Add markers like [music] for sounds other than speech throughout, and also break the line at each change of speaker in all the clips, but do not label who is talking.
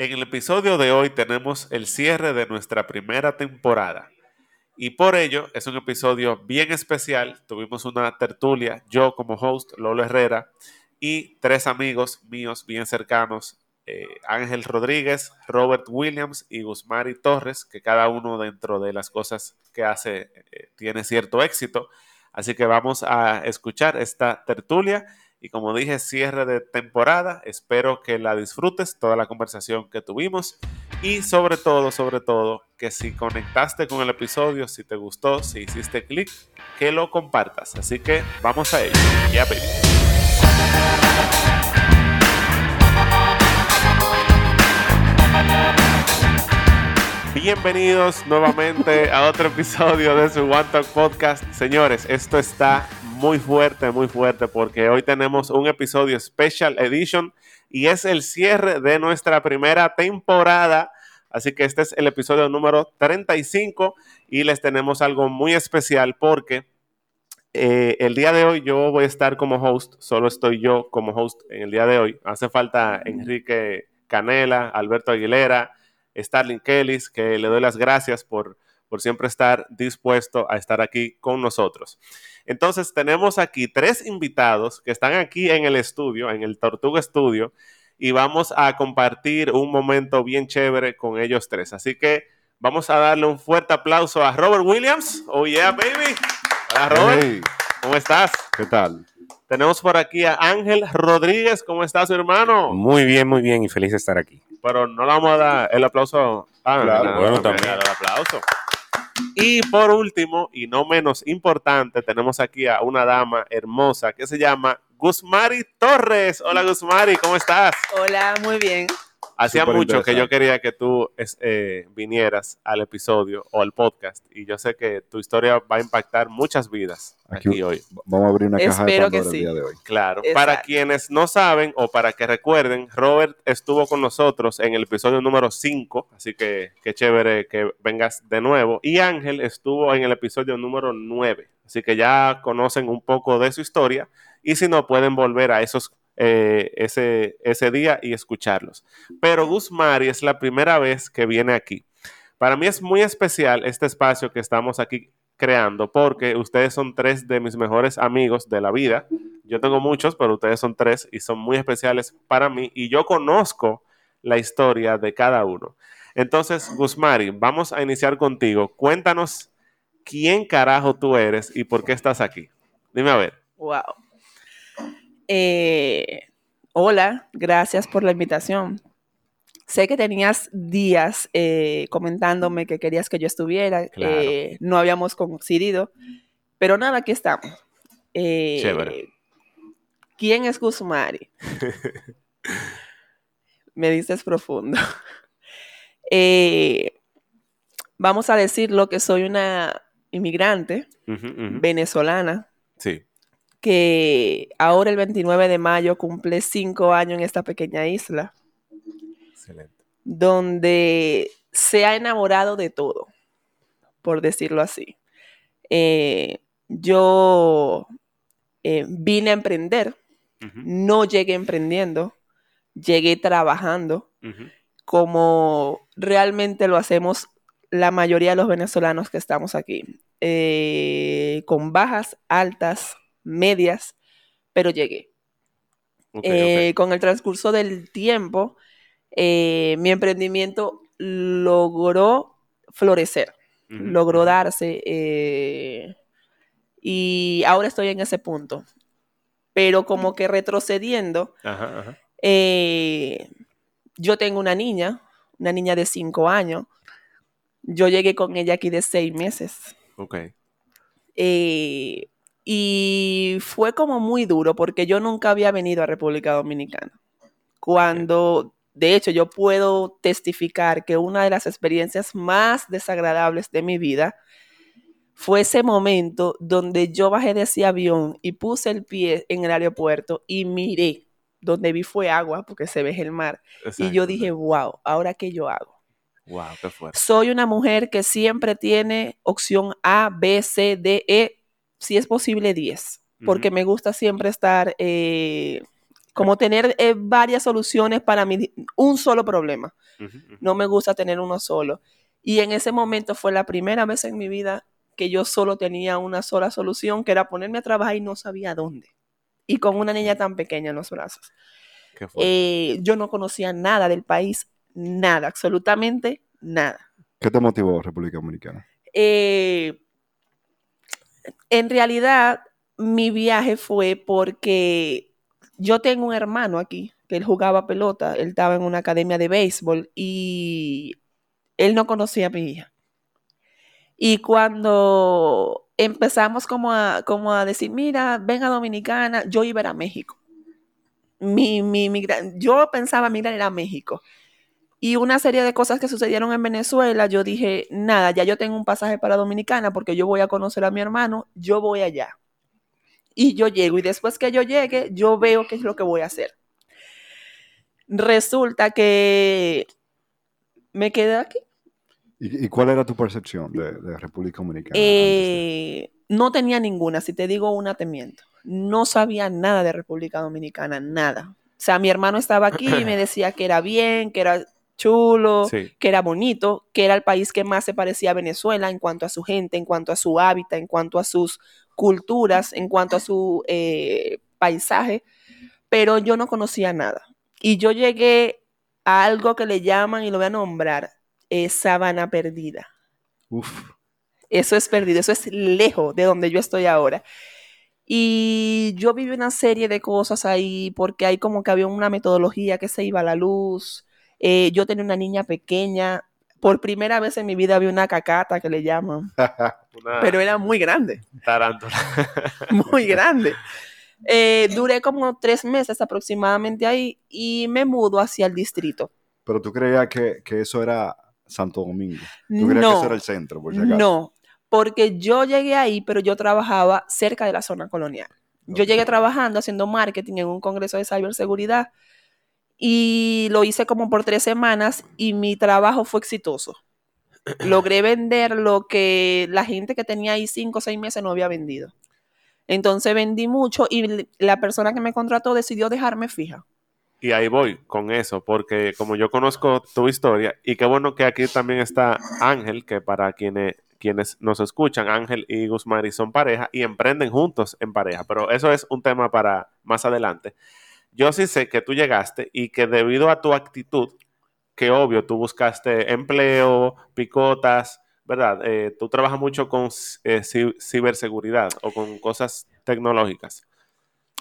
En el episodio de hoy tenemos el cierre de nuestra primera temporada. Y por ello es un episodio bien especial. Tuvimos una tertulia, yo como host, Lolo Herrera, y tres amigos míos bien cercanos, eh, Ángel Rodríguez, Robert Williams y Guzmari Torres, que cada uno dentro de las cosas que hace eh, tiene cierto éxito. Así que vamos a escuchar esta tertulia y como dije, cierre de temporada. Espero que la disfrutes, toda la conversación que tuvimos. Y sobre todo, sobre todo, que si conectaste con el episodio, si te gustó, si hiciste clic, que lo compartas. Así que vamos a ello. Ya, baby. Bienvenidos nuevamente a otro episodio de su One Talk Podcast. Señores, esto está muy fuerte, muy fuerte, porque hoy tenemos un episodio Special Edition y es el cierre de nuestra primera temporada. Así que este es el episodio número 35 y les tenemos algo muy especial porque eh, el día de hoy yo voy a estar como host, solo estoy yo como host en el día de hoy. Hace falta Enrique Canela, Alberto Aguilera, Starling Kellys, que le doy las gracias por, por siempre estar dispuesto a estar aquí con nosotros. Entonces tenemos aquí tres invitados que están aquí en el estudio, en el Tortuga Estudio, y vamos a compartir un momento bien chévere con ellos tres. Así que vamos a darle un fuerte aplauso a Robert Williams. Oh yeah, baby. Hola Robert. ¿Cómo estás?
¿Qué tal?
Tenemos por aquí a Ángel Rodríguez. ¿Cómo estás, hermano?
Muy bien, muy bien y feliz de estar aquí.
Pero no le vamos a dar el aplauso.
Ah, claro,
bueno, también.
El aplauso. Y por último, y no menos importante, tenemos aquí a una dama hermosa que se llama Guzmari Torres. Hola Guzmari, ¿cómo estás?
Hola, muy bien.
Hacía mucho que yo quería que tú eh, vinieras al episodio o al podcast y yo sé que tu historia va a impactar muchas vidas aquí,
Aquí-
hoy.
Vamos a abrir una caja de
Espero que
Pandora el
sí.
día de hoy.
Claro.
Exacto.
Para quienes no saben o para que recuerden, Robert estuvo con nosotros en el episodio número 5, así que qué chévere que vengas de nuevo. Y Ángel estuvo en el episodio número 9, así que ya conocen un poco de su historia y si no pueden volver a esos eh, ese, ese día y escucharlos. Pero Guzmari es la primera vez que viene aquí. Para mí es muy especial este espacio que estamos aquí creando porque ustedes son tres de mis mejores amigos de la vida. Yo tengo muchos, pero ustedes son tres y son muy especiales para mí y yo conozco la historia de cada uno. Entonces, Guzmari, vamos a iniciar contigo. Cuéntanos quién carajo tú eres y por qué estás aquí. Dime a ver.
Wow. Eh, hola, gracias por la invitación. Sé que tenías días eh, comentándome que querías que yo estuviera.
Claro.
eh, no habíamos coincidido, pero nada, aquí estamos.
Chévere.
¿Quién es Guzmari? [laughs] Me dices profundo. [laughs] Vamos a decirlo que soy una inmigrante venezolana
Sí.
Que ahora el 29 de mayo cumple cinco años en esta pequeña isla,
Excelente.
donde se ha enamorado de todo, por decirlo así. Eh, yo eh, vine a emprender, no llegué emprendiendo, llegué trabajando, como realmente lo hacemos la mayoría de los venezolanos que estamos aquí, eh, con bajas, altas, medias, pero llegué. Eh. Con el transcurso del tiempo, eh, mi emprendimiento logró florecer, logró darse eh, y ahora estoy en ese punto. Pero como que retrocediendo,
Ajá, ajá.
yo tengo una niña, una niña de cinco años. Yo llegué con ella aquí de seis meses.
Ok.
Eh, y fue como muy duro porque yo nunca había venido a República Dominicana. Cuando, de hecho, yo puedo testificar que una de las experiencias más desagradables de mi vida fue ese momento donde yo bajé de ese avión y puse el pie en el aeropuerto y miré, donde vi fue agua porque se ve el mar. y yo dije, wow, ¿ahora qué yo hago?
wow, qué fuerte.
Soy una mujer que siempre tiene opción A, B, C, D, E, si es posible 10, porque me gusta siempre estar eh, como tener eh, varias soluciones para mi, un solo problema. No me gusta tener uno solo. Y en ese momento fue la primera vez en mi vida que yo solo tenía una sola solución, que era ponerme a trabajar y no sabía dónde. Y con una niña tan pequeña en los brazos.
¿Qué fue?
Eh, yo no conocía nada del país, nada, absolutamente nada.
¿Qué te motivó República Dominicana?
Eh, en realidad, mi viaje fue porque yo tengo un hermano aquí, que él jugaba pelota, él estaba en una academia de béisbol y él no conocía a mi hija. Y cuando empezamos como a, como a decir, mira, ven a Dominicana, yo iba a ir a México. Mi, mi, mi yo pensaba migrar a México. Y una serie de cosas que sucedieron en Venezuela, yo dije, nada, ya yo tengo un pasaje para Dominicana porque yo voy a conocer a mi hermano, yo voy allá. Y yo llego y después que yo llegue, yo veo qué es lo que voy a hacer. Resulta que me quedé aquí.
¿Y, cuál era tu percepción de, de República Dominicana?
Eh, no tenía ninguna, si te digo una, te miento. No sabía nada de República Dominicana, nada. O sea, mi hermano estaba aquí y me [clears throat] decía que era bien, que era chulo,
Sí.
que era bonito, que era el país que más se parecía a Venezuela en cuanto a su gente, en cuanto a su hábitat, en cuanto a sus culturas, en cuanto a su eh, paisaje, pero yo no conocía nada. Y yo llegué a algo que le llaman, y lo voy a nombrar, eh, Sabana Perdida.
Uf,
Eso es perdido, eso es lejos de donde yo estoy ahora. Y yo viví una serie de cosas ahí porque hay como que había una metodología que se iba a la luz. Eh, yo tenía una niña pequeña. Por primera vez en mi vida vi una cacata que le llaman, [laughs]
Una
pero era muy grande,
tarántula. [laughs]
muy grande. Eh, duré como tres meses aproximadamente ahí y me mudo hacia el distrito.
pero tú creías que, que eso era Santo Domingo. Tú creías que
No,
eso era el centro, por si acaso.
No, porque yo llegué ahí, pero yo trabajaba cerca de la zona colonial. Yo llegué trabajando haciendo marketing en un congreso de ciberseguridad y lo hice como por tres semanas y mi trabajo fue exitoso. Logré vender lo que la gente que tenía ahí cinco o seis meses no había vendido. Entonces vendí mucho y la persona que me contrató decidió dejarme fija.
Y ahí voy con eso, porque como yo conozco tu historia, y qué bueno que aquí también está Ángel, que para quienes, quienes nos escuchan, Ángel y Guzmán son pareja y emprenden juntos en pareja, pero eso es un tema para más adelante. Yo sí sé que tú llegaste y que debido a tu actitud, que obvio, tú buscaste empleo, picotas, ¿verdad? Eh, tú trabajas mucho con eh, ci- ciberseguridad o con cosas tecnológicas.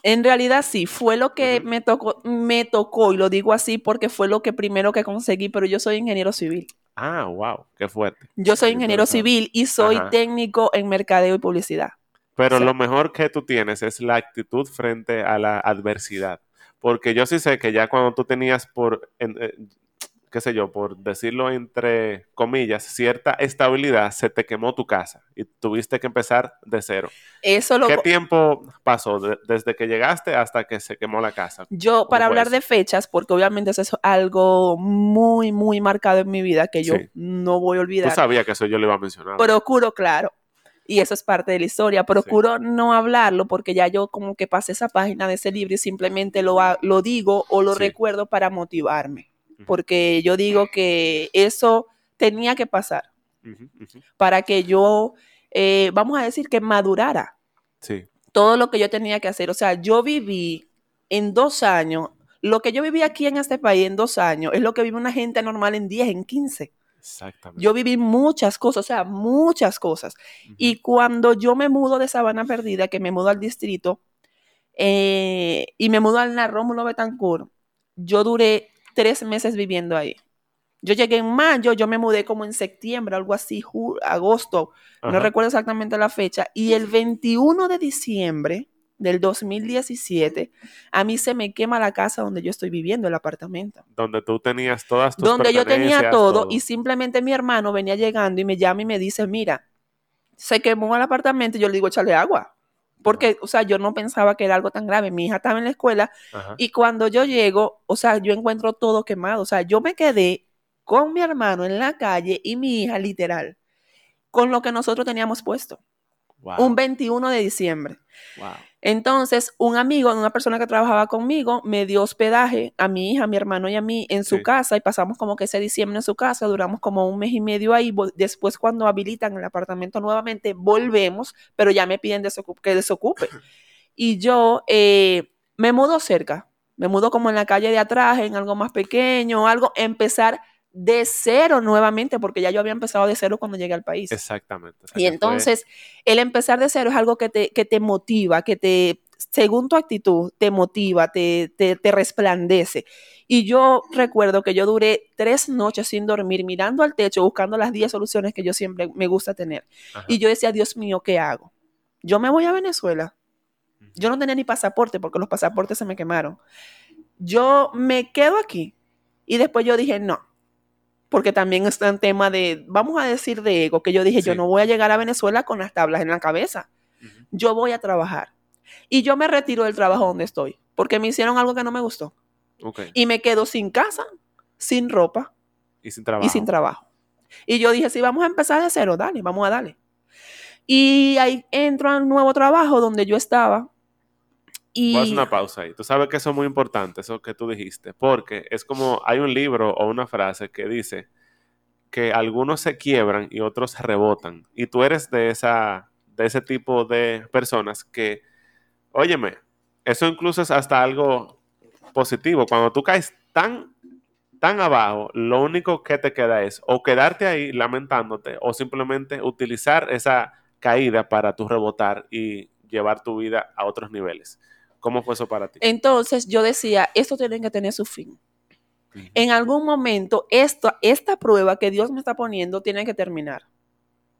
En realidad sí, fue lo que me tocó, me tocó, y lo digo así porque fue lo que primero que conseguí, pero yo soy ingeniero civil.
Ah, wow, qué fuerte.
Yo soy ingeniero civil y soy
Ajá.
técnico en mercadeo y publicidad.
Pero lo mejor que tú tienes es la actitud frente a la adversidad. Porque yo sí sé que ya cuando tú tenías por, en- eh, qué sé yo, por decirlo entre comillas, cierta estabilidad, se te quemó tu casa y tuviste que empezar de cero.
Eso lo
¿Qué tiempo pasó de- desde que llegaste hasta que se quemó la casa?
yo para hablar
eso?
de fechas, porque obviamente eso es algo muy muy marcado en mi vida que yo
Sí.
no voy a
Tú
olvidar.
sabías que eso yo lo iba a mencionar.
Procuro, claro. Y eso es parte de la historia. Procuro no hablarlo porque ya yo como que pasé esa página de ese libro y simplemente lo, lo digo o lo
Sí.
recuerdo para motivarme. Porque yo digo que eso tenía que pasar para que yo, eh, vamos a decir que madurara
Sí,
todo lo que yo tenía que hacer. O sea, yo viví en dos años, lo que yo viví aquí en este país en dos años es lo que vive una gente normal en 10, en 15.
Exactamente.
Yo viví muchas cosas, o sea, muchas cosas. Y cuando yo me mudo de Sabana Perdida, que me mudo al distrito, eh, y me mudo al Rómulo Betancourt, yo duré tres meses viviendo ahí. Yo llegué en mayo, yo me mudé como en septiembre, algo así, agosto, no recuerdo exactamente la fecha, y el 21 de diciembre del 2017, a mí se me quema la casa donde yo estoy viviendo, el apartamento.
Donde tú tenías todas tus
Donde yo tenía todo, y simplemente mi hermano venía llegando y me llama y me dice, mira, se quemó el apartamento, y yo le digo, échale agua. Porque, o sea, yo no pensaba que era algo tan grave. Mi hija estaba en la escuela
Ajá.
y cuando yo llego, o sea, yo encuentro todo quemado. O sea, yo me quedé con mi hermano en la calle y mi hija, literal, con lo que nosotros teníamos puesto.
Wow.
un 21 de diciembre.
wow.
Entonces, un amigo, una persona que trabajaba conmigo, me dio hospedaje a mi hija, a mi hermano y a mí en su
Sí.
casa y pasamos como que ese diciembre en su casa, duramos como un mes y medio ahí. Después, cuando habilitan el apartamento nuevamente, volvemos, pero ya me piden que desocupe. [laughs] Y yo eh, me mudo cerca, me mudo como en la calle de atrás, en algo más pequeño, algo, empezar de cero nuevamente, porque ya yo había empezado de cero cuando llegué al país.
Exactamente.
Y
fue-
entonces, el empezar de cero es algo que te, que te motiva, que te, según tu actitud, te motiva, te, te, te resplandece. Y yo recuerdo que yo duré tres noches sin dormir, mirando al techo, buscando las 10 soluciones que yo siempre me gusta tener.
Ajá.
Y yo decía, Dios mío, ¿qué hago? Yo me voy a Venezuela. Yo no tenía ni pasaporte porque los pasaportes se me quemaron. Yo me quedo aquí. Y después yo dije, no. Porque también está en tema de, vamos a decir de ego, que yo dije, yo
Sí.
no voy a llegar a Venezuela con las tablas en la cabeza. Yo voy a trabajar. Y yo me retiro del trabajo donde estoy. Porque me hicieron algo que no me gustó. Y me quedo sin casa, sin ropa
Y sin trabajo.
y sin trabajo. Y yo dije, si vamos a empezar de cero, dale, vamos a darle. Y ahí entro al nuevo trabajo donde yo estaba. Y
Voy a hacer una pausa ahí. Tú sabes que eso es muy importante, eso que tú dijiste, porque es como hay un libro o una frase que dice que algunos se quiebran y otros rebotan. Y tú eres de esa de ese tipo de personas que, óyeme, eso incluso es hasta algo positivo. Cuando tú caes tan tan abajo, lo único que te queda es o quedarte ahí lamentándote o simplemente utilizar esa caída para tú rebotar y llevar tu vida a otros niveles. ¿Cómo fue eso para ti?
entonces yo decía, esto tiene que tener su fin. En algún momento, esto, esta prueba que Dios me está poniendo tiene que terminar.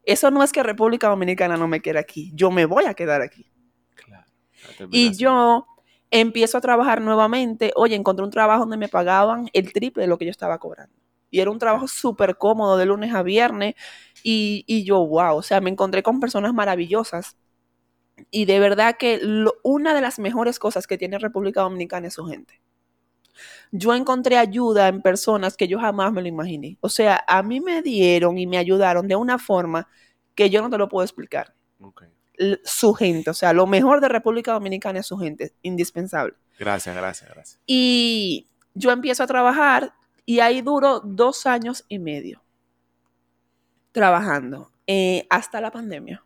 Eso no es que República Dominicana no me quiera aquí. Yo me voy a quedar aquí.
Claro.
Y yo empiezo a trabajar nuevamente. Oye, encontré un trabajo donde me pagaban el triple de lo que yo estaba cobrando. Y era un trabajo súper cómodo de lunes a viernes. Y, y yo, wow, o sea, me encontré con personas maravillosas. Y de verdad que lo- una de las mejores cosas que tiene República Dominicana es su gente. Yo encontré ayuda en personas que yo jamás me lo imaginé. O sea, a mí me dieron y me ayudaron de una forma que yo no te lo puedo explicar su gente. O sea, lo mejor de República Dominicana es su gente, indispensable.
Gracias, gracias, gracias.
Y yo empiezo a trabajar y ahí duro dos años y medio trabajando eh, hasta la pandemia.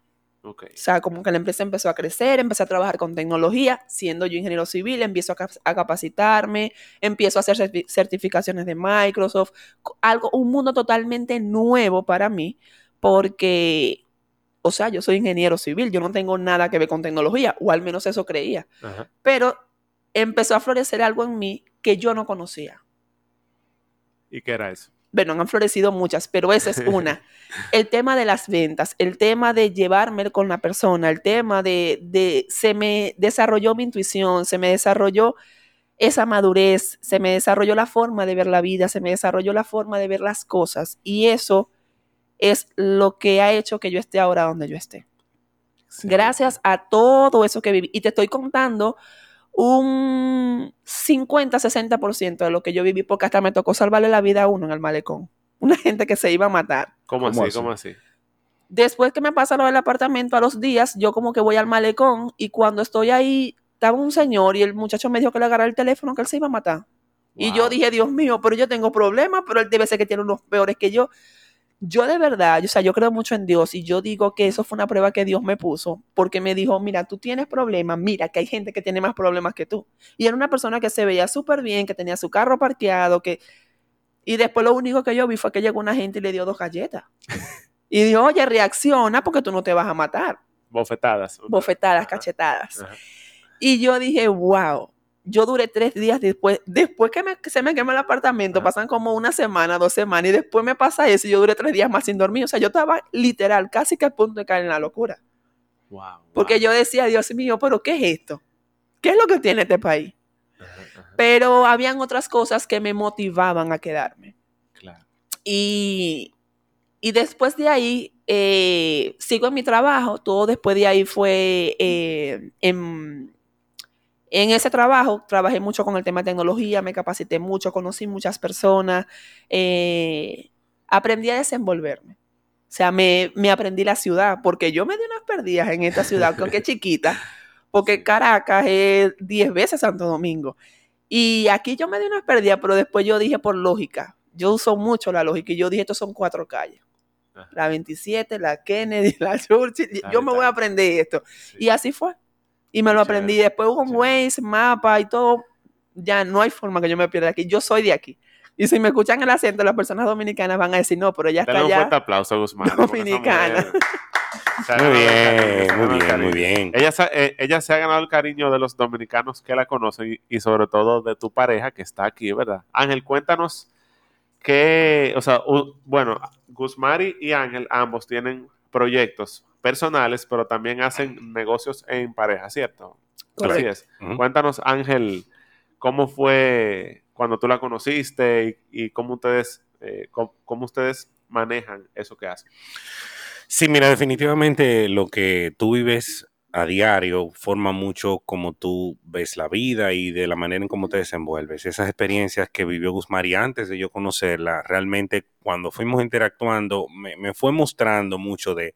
O sea, como que la empresa empezó a crecer, empecé a trabajar con tecnología, siendo yo ingeniero civil, empiezo a, cap- a capacitarme, empiezo a hacer certi- certificaciones de Microsoft, algo, un mundo totalmente nuevo para mí, porque, o sea, yo soy ingeniero civil, yo no tengo nada que ver con tecnología, o al menos eso creía,
Ajá.
pero empezó a florecer algo en mí que yo no conocía.
¿Y qué era eso?
Bueno, han florecido muchas, pero esa es una. [laughs] El tema de las ventas, el tema de llevarme con la persona, el tema de, de, se me desarrolló mi intuición, se me desarrolló esa madurez, se me desarrolló la forma de ver la vida, se me desarrolló la forma de ver las cosas y eso es lo que ha hecho que yo esté ahora donde yo esté. Gracias a todo eso que viví. Y te estoy contando un 50-60% de lo que yo viví, porque hasta me tocó salvarle la vida a uno en el malecón. Una gente que se iba a matar.
¿Cómo,
¿Cómo
así?
así?
¿Cómo así?
Después que me pasa lo del apartamento, a los días, yo como que voy al malecón y cuando estoy ahí, estaba un señor y el muchacho me dijo que le agarrara el teléfono, que él se iba a matar. Y yo dije, Dios mío, pero yo tengo problemas, pero él debe ser que tiene unos peores que yo. Yo de verdad, o sea, yo creo mucho en Dios y yo digo que eso fue una prueba que Dios me puso porque me dijo, mira, tú tienes problemas, mira que hay gente que tiene más problemas que tú. Y era una persona que se veía súper bien, que tenía su carro parqueado, que... Y después lo único que yo vi fue que llegó una gente y le dio dos galletas. [laughs] Y dijo, oye, reacciona porque tú no te vas a matar.
Bofetadas.
Bofetadas, cachetadas.
Ajá.
Y yo dije, wow. Yo duré tres días después, después que, me- que se me quemó el apartamento, pasan como una semana, dos semanas, y después me pasa eso y yo duré tres días más sin dormir. O sea, yo estaba literal, casi que a punto de caer en la locura.
Wow,
Porque yo decía, Dios mío, pero ¿qué es esto? ¿Qué es lo que tiene este país?
Ajá, ajá,
Pero habían otras cosas que me motivaban a quedarme.
Claro.
Y, y después de ahí, eh, sigo en mi trabajo. Todo después de ahí fue eh, en, en ese trabajo. Trabajé mucho con el tema de tecnología, me capacité mucho, conocí muchas personas, eh, aprendí a desenvolverme. O sea, me, me aprendí la ciudad, porque yo me di unas perdidas en esta ciudad, aunque es chiquita, porque Caracas es 10 veces Santo Domingo. Y aquí yo me di unas perdidas, pero después yo dije por lógica, yo uso mucho la lógica y yo dije, estos son cuatro calles.
Ajá.
La 27, la Kennedy, [laughs] la Churchill. Yo me voy a aprender esto.
Sí.
Y así fue. Y me lo aprendí. Después con. Waze, mapa y todo. Ya no hay forma que yo me pierda aquí. Yo soy de aquí. Y si me escuchan el acento, las personas dominicanas van a decir, no, pero ella está
Dale un fuerte
allá.
aplauso a Guzmán.
Dominicana.
Muy [laughs]
ganado el cariño,
bien, muy bien, muy bien.
Ella, se- eh, ella se ha ganado el cariño de los dominicanos que la conocen y, y sobre todo de tu pareja que está aquí, ¿verdad? Ángel, cuéntanos que, o sea, u- bueno, Guzmari y Ángel ambos tienen proyectos personales, pero también hacen negocios en pareja, ¿cierto? Así es. Cuéntanos, Ángel, cómo fue cuando tú la conociste y, y cómo ustedes, eh, cómo, cómo ustedes manejan eso que hacen.
Sí, mira, definitivamente lo que tú vives a diario forma mucho como tú ves la vida y de la manera en cómo te desenvuelves. Esas experiencias que vivió Guzmari antes de yo conocerla, realmente cuando fuimos interactuando, me, me fue mostrando mucho de,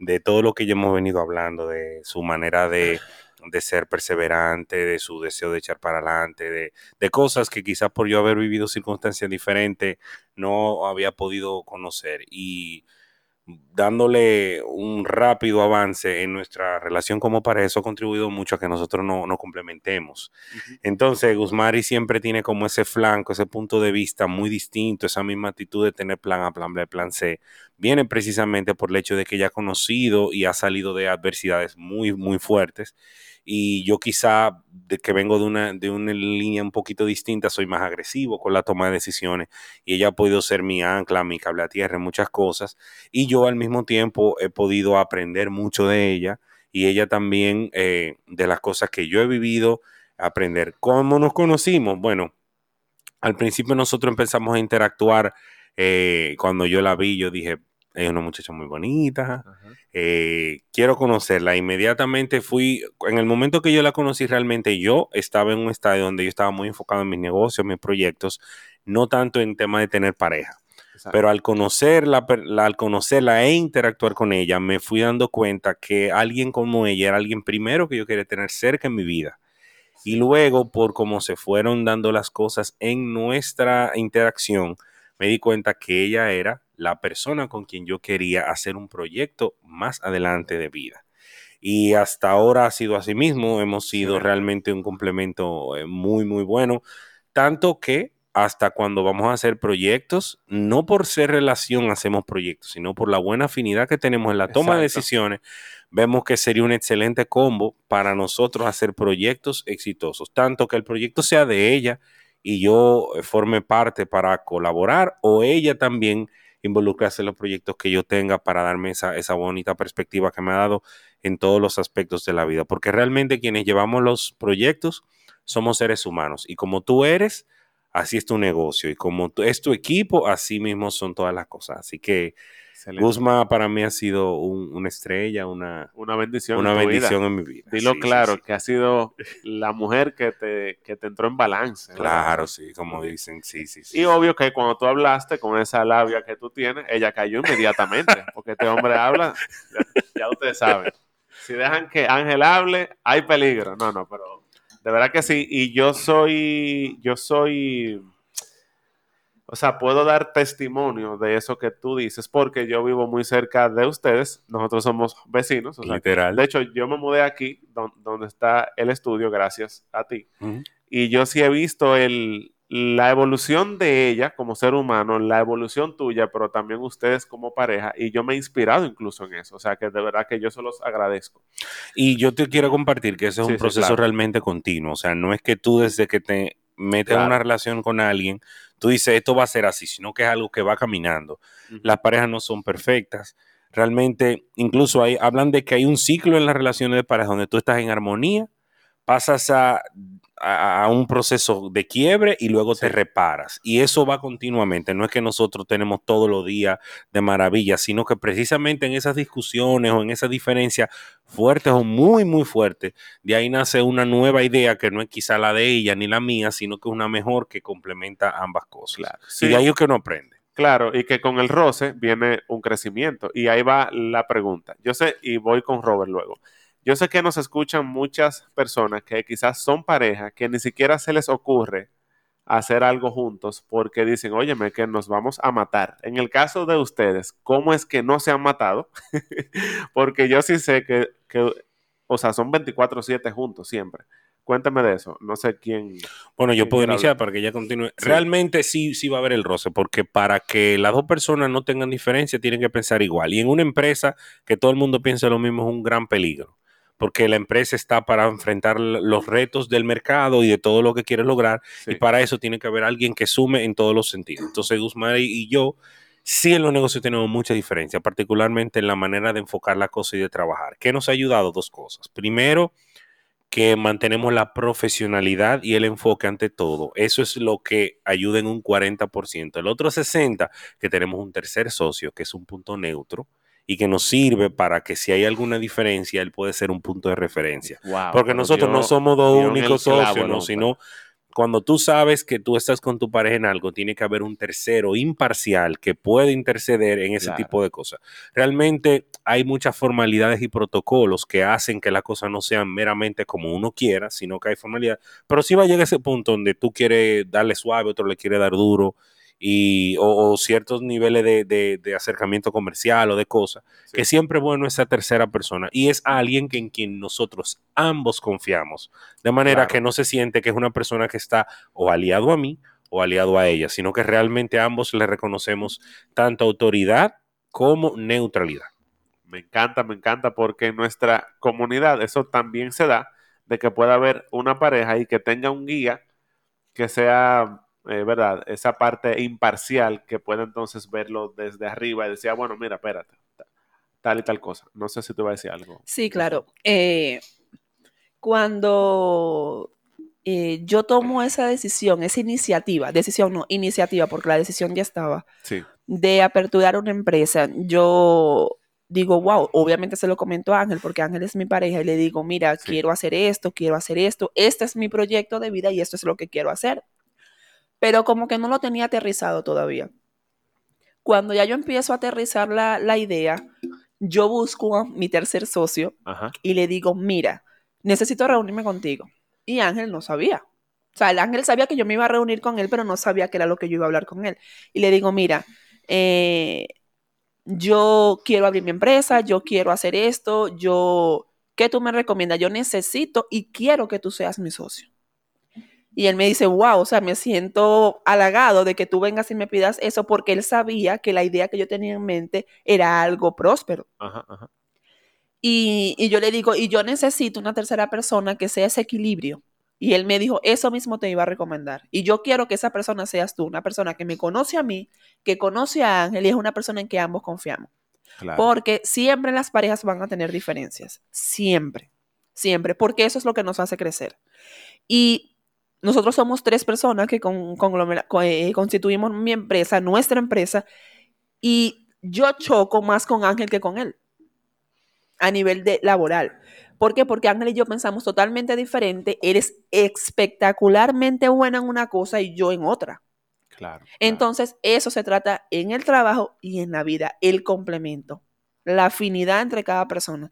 de todo lo que ya hemos venido hablando, de su manera de, de ser perseverante, de su deseo de echar para adelante, de, de cosas que quizás por yo haber vivido circunstancias diferentes no había podido conocer. Y dándole un rápido avance en nuestra relación como pareja, eso ha contribuido mucho a que nosotros no- nos complementemos. Entonces, Guzmari siempre tiene como ese flanco, ese punto de vista muy distinto, esa misma actitud de tener plan A, plan B, plan C, viene precisamente por el hecho de que ella ha conocido y ha salido de adversidades muy, muy fuertes. Y yo quizá, de que vengo de una, de una línea un poquito distinta, soy más agresivo con la toma de decisiones y ella ha podido ser mi ancla, mi cable a tierra muchas cosas. Y yo al mismo tiempo he podido aprender mucho de ella y ella también eh, de las cosas que yo he vivido, aprender. ¿Cómo nos conocimos? Bueno, al principio nosotros empezamos a interactuar. eh, cuando yo la vi, yo dije, es una muchacha muy bonita, eh, quiero conocerla. Inmediatamente fui, en el momento que yo la conocí realmente, yo estaba en un estadio donde yo estaba muy enfocado en mis negocios, mis proyectos, no tanto en tema de tener pareja.
Exacto.
Pero al conocerla, al conocerla e interactuar con ella, me fui dando cuenta que alguien como ella era alguien primero que yo quería tener cerca en mi vida. Y luego, por cómo se fueron dando las cosas en nuestra interacción, me di cuenta que ella era la persona con quien yo quería hacer un proyecto más adelante de vida. Y hasta ahora ha sido así mismo, hemos sido realmente un complemento eh, muy, muy bueno. Tanto que hasta cuando vamos a hacer proyectos, no por ser relación hacemos proyectos, sino por la buena afinidad que tenemos en la toma de decisiones, vemos que sería un excelente combo para nosotros hacer proyectos exitosos, tanto que el proyecto sea de ella y yo eh, forme parte para colaborar o ella también involucrarse en los proyectos que yo tenga para darme esa, esa bonita perspectiva que me ha dado en todos los aspectos de la vida, porque realmente quienes llevamos los proyectos somos seres humanos y como tú eres, así es tu negocio y como es tu equipo, así mismo son todas las cosas. Así que
Excelente.
Guzma para mí ha sido un- una estrella, una,
Una bendición.
una
en
bendición en mi vida.
Dilo
Sí,
claro,
sí.
que ha sido la mujer que te, que te entró en balance. ¿verdad?
Claro, sí, como dicen, sí, sí, sí.
Y obvio que cuando tú hablaste con esa labia que tú tienes, ella cayó inmediatamente, [laughs] porque este hombre habla, ya, ya ustedes saben. Si dejan que Ángel hable, hay peligro. No, no, pero de verdad que sí. Y yo soy, yo soy, o sea, puedo dar testimonio de eso que tú dices, porque yo vivo muy cerca de ustedes. Nosotros somos vecinos. o sea,
Literal.
de hecho, yo me mudé aquí, don- donde está el estudio, gracias a ti.
Ujú.
Y yo sí he visto el, la evolución de ella como ser humano, la evolución tuya, pero también ustedes como pareja. Y yo me he inspirado incluso en eso. O sea que de verdad que yo se los agradezco.
Y yo te quiero compartir que ese es
Sí,
un
sí,
proceso
claro.
realmente continuo. O sea, no es que tú desde que te metes en
Claro.
una relación con alguien, tú dices esto va a ser así, sino que es algo que va caminando. Las parejas no son perfectas. Realmente, incluso hay, hablan de que hay un ciclo en las relaciones de pareja donde tú estás en armonía, pasas a, a- a un proceso de quiebre y luego te reparas. Y eso va continuamente. No es que nosotros tenemos todos los días de maravilla, sino que precisamente en esas discusiones o en esas diferencias fuertes o muy, muy fuertes, de ahí nace una nueva idea que no es quizá la de ella ni la mía, sino que es una mejor que complementa ambas cosas.
Claro.
Y de ahí es que uno aprende.
Claro, y que con el roce viene un crecimiento. Y ahí va la pregunta. Yo sé, y voy con Robert luego. Yo sé que nos escuchan muchas personas que quizás son pareja, que ni siquiera se les ocurre hacer algo juntos porque dicen, óyeme, que nos vamos a matar. En el caso de ustedes, ¿cómo es que no se han matado? [laughs] porque yo sí sé que, que, o sea, son 24/7 juntos siempre. Cuéntame de eso. No sé quién.
Bueno, yo
quién
puedo iniciar
hablar.
para que ella continúe.
Sí.
Realmente sí, sí va a haber el roce, porque para que las dos personas no tengan diferencia, tienen que pensar igual. Y en una empresa que todo el mundo piensa lo mismo es un gran peligro, porque la empresa está para enfrentar los retos del mercado y de todo lo que quiere lograr,
Sí.
y para eso tiene que haber alguien que sume en todos los sentidos. Entonces, Guzmán y y yo sí en los negocios tenemos mucha diferencia, particularmente en la manera de enfocar la cosa y de trabajar. ¿Qué nos ha ayudado? Dos cosas. Primero, que mantenemos la profesionalidad y el enfoque ante todo. Eso es lo que ayuda en un 40%. El otro 60%, que tenemos un tercer socio, que es un punto neutro y que nos sirve para que si hay alguna diferencia, él puede ser un punto de referencia.
Wow,
Porque nosotros no somos dos únicos socios, sino cuando tú sabes que tú estás con tu pareja en algo, tiene que haber un tercero imparcial que puede interceder en ese
Claro.
tipo de cosas. Realmente hay muchas formalidades y protocolos que hacen que las cosas no sean meramente como uno quiera, sino que hay formalidades. Pero sí va a llegar ese punto donde tú quieres darle suave, otro le quiere dar duro, y, o, o ciertos niveles de, de- de acercamiento comercial o de cosas,
Sí.
que siempre es bueno esa tercera persona y es alguien que en quien nosotros ambos confiamos, de manera
Claro.
que no se siente que es una persona que está o aliado a mí o aliado a ella, sino que realmente ambos le reconocemos tanto autoridad como neutralidad.
Me encanta, me encanta porque en nuestra comunidad eso también se da de que pueda haber una pareja y que tenga un guía que sea, eh, ¿verdad? Esa parte imparcial que pueda entonces verlo desde arriba y decir, ah, bueno, mira, espérate, ta- tal y tal cosa. No sé si tú vas a decir algo.
Sí, claro. Eh, cuando eh, yo tomo esa decisión, esa iniciativa, decisión no, iniciativa, porque la decisión ya estaba,
Sí,
de aperturar una empresa, yo digo, wow, obviamente se lo comento a Ángel, porque Ángel es mi pareja, y le digo, mira,
Sí.
quiero hacer esto, quiero hacer esto, este es mi proyecto de vida y esto es lo que quiero hacer. Pero como que no lo tenía aterrizado todavía. Cuando ya yo empiezo a aterrizar la, la idea, yo busco a mi tercer socio
ajá.
y le digo, mira, necesito reunirme contigo. Y Ángel no sabía. O sea, el Ángel sabía que yo me iba a reunir con él, pero no sabía que era lo que yo iba a hablar con él. Y le digo, mira, eh, yo quiero abrir mi empresa, yo quiero hacer esto, yo, ¿qué tú me recomiendas? Yo necesito y quiero que tú seas mi socio. Y él me dice, wow, o sea, me siento halagado de que tú vengas y me pidas eso porque él sabía que la idea que yo tenía en mente era algo próspero.
Ajá, ajá.
Y, y yo le digo, y yo necesito una tercera persona que sea ese equilibrio. Y él me dijo, eso mismo te iba a recomendar. Y yo quiero que esa persona seas tú, una persona que me conoce a mí, que conoce a Ángel y es una persona en que ambos confiamos.
Claro.
Porque siempre las parejas van a tener diferencias. Siempre. Siempre. Porque eso es lo que nos hace crecer. Y nosotros somos tres personas que con, conglomera- co- eh, constituimos mi empresa, nuestra empresa. Y yo choco más con Ángel que con él. A nivel de laboral. ¿Por qué? Porque Ángel y yo pensamos totalmente diferente. Él es espectacularmente buena en una cosa y yo en otra.
claro. claro.
Entonces, eso se trata en el trabajo y en la vida, el complemento, la afinidad entre cada persona.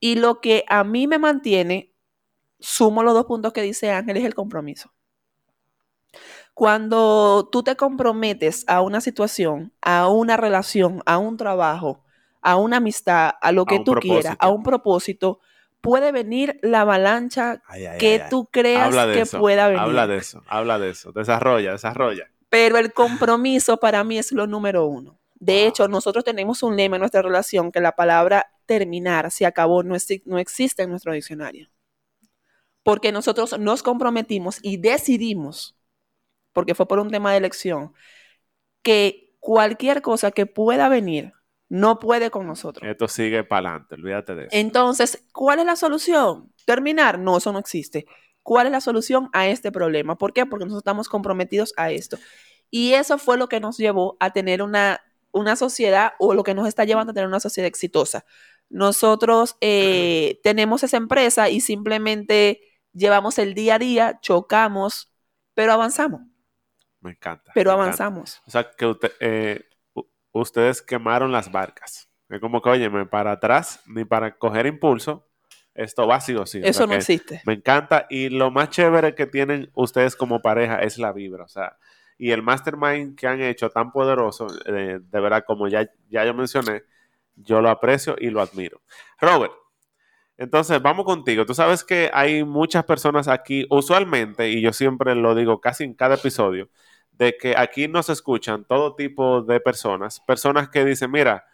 Y lo que a mí me mantiene, sumo los dos puntos que dice Ángel, es el compromiso. Cuando tú te comprometes a una situación, a una relación, a un trabajo, a una amistad, a lo que tú quieras, a un propósito, puede venir la avalancha
Ay, ay,
que
ay,
tú creas que
eso.
pueda venir.
Habla de eso. Habla de eso. Desarrolla, desarrolla.
Pero el compromiso para mí es lo número uno. De
Wow.
hecho, nosotros tenemos un lema en nuestra relación que la palabra terminar, se acabó, no, no existe en nuestro diccionario. Porque nosotros nos comprometimos y decidimos, porque fue por un tema de elección, que cualquier cosa que pueda venir no puede con nosotros.
Esto sigue para adelante. Olvídate de eso.
Entonces, ¿cuál es la solución? ¿Terminar? No, eso no existe. ¿Cuál es la solución a este problema? ¿Por qué? Porque nosotros estamos comprometidos a esto. Y eso fue lo que nos llevó a tener una, una sociedad o lo que nos está llevando a tener una sociedad exitosa. Nosotros eh, [clears throat] tenemos esa empresa y simplemente llevamos el día a día, chocamos, pero avanzamos.
Me encanta.
pero
me encanta.
avanzamos.
O sea, que usted- eh, ustedes quemaron las barcas. Es como que, oye, para atrás, ni para coger impulso, esto va sí o sí. O sea,
Eso no existe.
Me encanta. Y lo más chévere que tienen ustedes como pareja es la vibra. O sea, y el mastermind que han hecho tan poderoso, eh, de verdad, como ya, ya yo mencioné, yo lo aprecio y lo admiro. Robert, entonces vamos contigo. Tú sabes que hay muchas personas aquí, usualmente, y yo siempre lo digo casi en cada episodio, de que aquí nos escuchan todo tipo de personas. Personas que dicen, mira,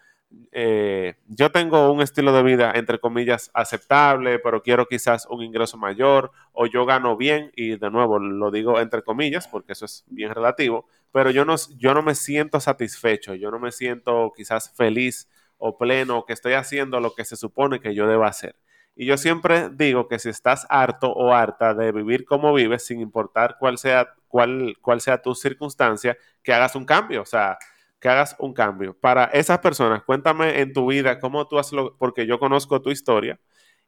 eh, yo tengo un estilo de vida, entre comillas, aceptable, pero quiero quizás un ingreso mayor, o yo gano bien, y de nuevo lo digo entre comillas, porque eso es bien relativo, pero yo no, yo no me siento satisfecho, yo no me siento quizás feliz o pleno, que estoy haciendo lo que se supone que yo deba hacer. Y yo siempre digo que si estás harto o harta de vivir como vives, sin importar cuál sea, cuál, cuál sea tu circunstancia, que hagas un cambio. O sea, que hagas un cambio. Para esas personas, cuéntame en tu vida cómo tú has lo, porque yo conozco tu historia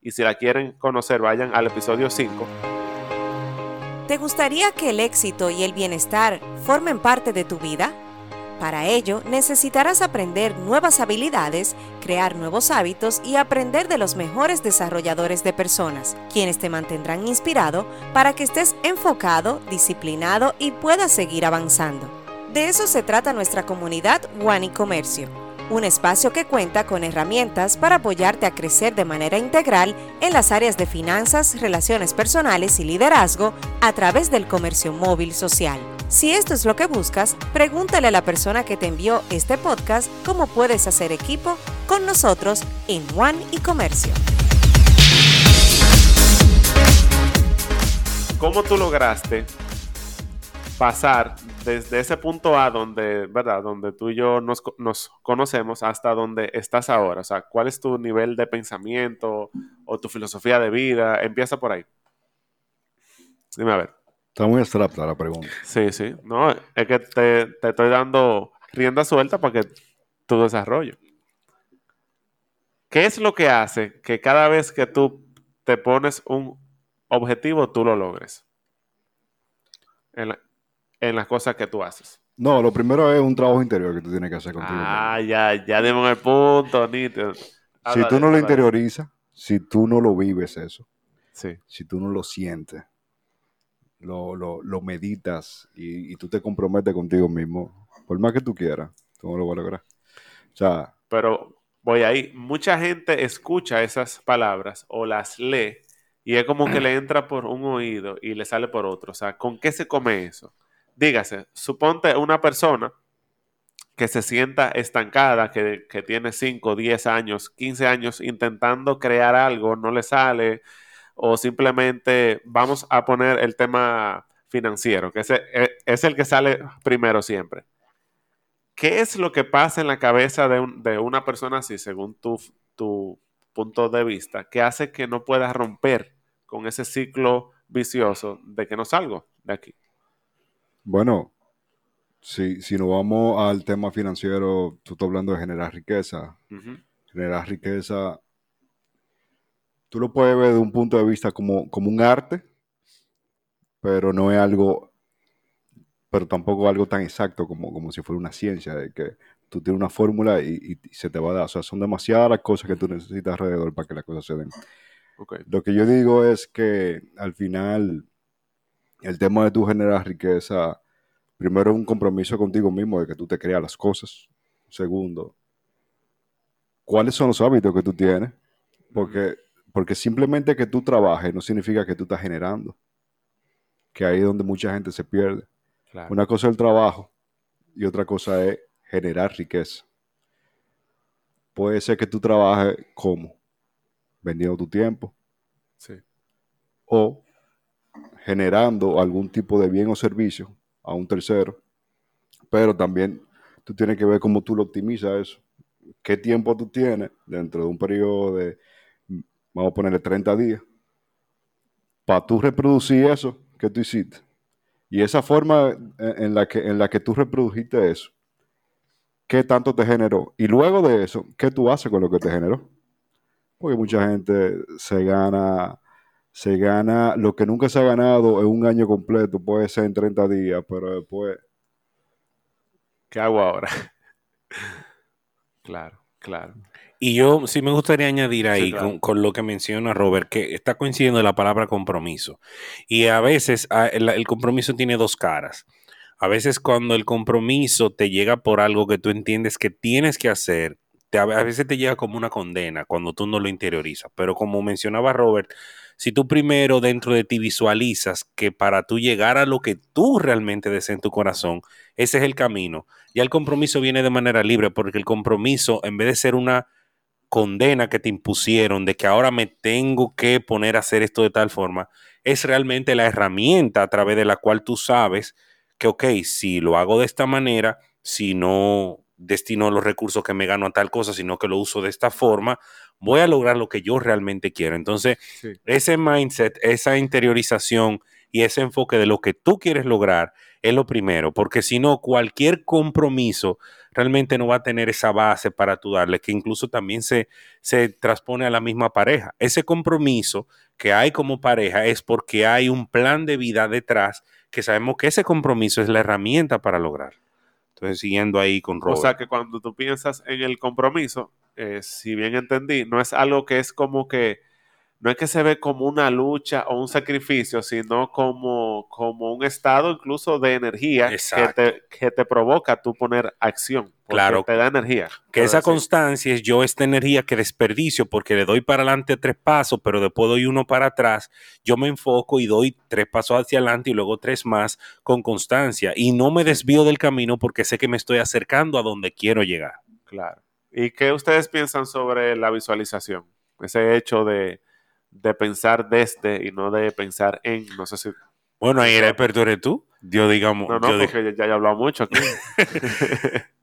y si la quieren conocer, vayan al episodio 5.
¿Te gustaría que el éxito y el bienestar formen parte de tu vida? Para ello, necesitarás aprender nuevas habilidades, crear nuevos hábitos y aprender de los mejores desarrolladores de personas, quienes te mantendrán inspirado para que estés enfocado, disciplinado y puedas seguir avanzando. De eso se trata nuestra comunidad One y Comercio, un espacio que cuenta con herramientas para apoyarte a crecer de manera integral en las áreas de finanzas, relaciones personales y liderazgo a través del comercio móvil social. Si esto es lo que buscas, pregúntale a la persona que te envió este podcast cómo puedes hacer equipo con nosotros en One y Comercio.
¿Cómo tú lograste pasar desde ese punto A donde, ¿verdad? Donde tú y yo nos, nos conocemos hasta donde estás ahora. O sea, ¿cuál es tu nivel de pensamiento o tu filosofía de vida? Empieza por ahí. Dime a ver.
Está muy abstracta la pregunta.
Sí, sí. No, es que te, te estoy dando rienda suelta para que tu desarrollo. ¿Qué es lo que hace que cada vez que tú te pones un objetivo, tú lo logres? En, la- en las cosas que tú haces.
No, lo primero es un trabajo interior que tú tienes que hacer contigo.
Ah, ya, ya dimos el punto, nítido.
si tú no lo interiorizas, si tú no lo vives eso,
Sí,
si tú no lo sientes, lo, lo, lo meditas y, y tú te comprometes contigo mismo, por más que tú quieras, tú no lo vas a lograr. O sea,
pero voy ahí. Mucha gente escucha esas palabras o las lee y es como que le entra por un oído y le sale por otro. O sea, ¿con qué se come eso? Dígase, suponte una persona que se sienta estancada, que, que tiene 5, 10 años, 15 años intentando crear algo, no le sale, o simplemente vamos a poner el tema financiero, que e- es el que sale primero siempre. ¿Qué es lo que pasa en la cabeza de, un- de una persona así, según tu, tu punto de vista, que hace que no puedas romper con ese ciclo vicioso de que no salgo de aquí?
Bueno, si, si nos vamos al tema financiero, tú estás hablando de generar riqueza. Generar riqueza, tú lo puedes ver de un punto de vista como, como un arte, pero no es algo, pero tampoco algo tan exacto como, como si fuera una ciencia, de que tú tienes una fórmula y, y se te va a dar. O sea, son demasiadas las cosas que tú necesitas alrededor para que las cosas se den. Lo que yo digo es que al final el tema de tu generar riqueza, primero es un compromiso contigo mismo de que tú te creas las cosas. Segundo, ¿cuáles son los hábitos que tú tienes? Porque, porque simplemente que tú trabajes no significa que tú estás generando. Que ahí es donde mucha gente se pierde.
Claro.
Una cosa es el trabajo y otra cosa es generar riqueza. Puede ser que tú trabajes como vendiendo tu tiempo
Sí.
o generando algún tipo de bien o servicio a un tercero, pero también tú tienes que ver cómo tú lo optimizas eso. ¿Qué tiempo tú tienes dentro de un periodo de, vamos a ponerle 30 días, para tú reproducir eso que tú hiciste? Y esa forma en la que, en la que tú reprodujiste eso, ¿qué tanto te generó? Y luego de eso, ¿qué tú haces con lo que te generó? Porque mucha gente se gana, se gana lo que nunca se ha ganado en un año completo, puede ser en 30 días, pero después
¿Qué hago ahora? [laughs] claro, claro.
Y yo sí me gustaría añadir ahí
Sí, claro.
con, con lo que menciona Robert, que está coincidiendo la palabra compromiso. Y a veces ah, el, el compromiso tiene dos caras. A veces cuando el compromiso te llega por algo que tú entiendes que tienes que hacer, te- a veces te llega como una condena cuando tú no lo interiorizas. Pero como mencionaba Robert, si tú primero dentro de ti visualizas que para tú llegar a lo que tú realmente deseas en tu corazón, ese es el camino. Ya el compromiso viene de manera libre porque el compromiso, en vez de ser una condena que te impusieron de que ahora me tengo que poner a hacer esto de tal forma, es realmente la herramienta a través de la cual tú sabes que, ok, si lo hago de esta manera, si no destino los recursos que me gano a tal cosa, sino que lo uso de esta forma, voy a lograr lo que yo realmente quiero. Entonces,
Sí.
ese mindset, esa interiorización y ese enfoque de lo que tú quieres lograr es lo primero, porque si no, cualquier compromiso realmente no va a tener esa base para tú darle, que incluso también se, se transpone a la misma pareja. Ese compromiso que hay como pareja es porque hay un plan de vida detrás que sabemos que ese compromiso es la herramienta para lograr. Entonces, siguiendo ahí con
O
Robert.
sea que cuando tú piensas en el compromiso, eh, si bien entendí, no es algo que es como que, no es que se ve como una lucha o un sacrificio, sino como, como un estado incluso de energía que te, que te provoca tú poner acción.
Claro.
Te da energía.
Que esa
sí,
constancia es yo esta energía que desperdicio porque le doy para adelante tres pasos, pero después doy uno para atrás. Yo me enfoco y doy tres pasos hacia adelante y luego tres más con constancia. Y no me desvío del camino porque sé que me estoy acercando a donde quiero llegar.
Claro. ¿Y qué ustedes piensan sobre la visualización? Ese hecho de, de pensar desde y no de pensar en, no sé si...
Bueno, ahí experto eres tú. Yo digamos,
No, no,
yo
porque ya, ya he hablado mucho aquí. [laughs] [laughs]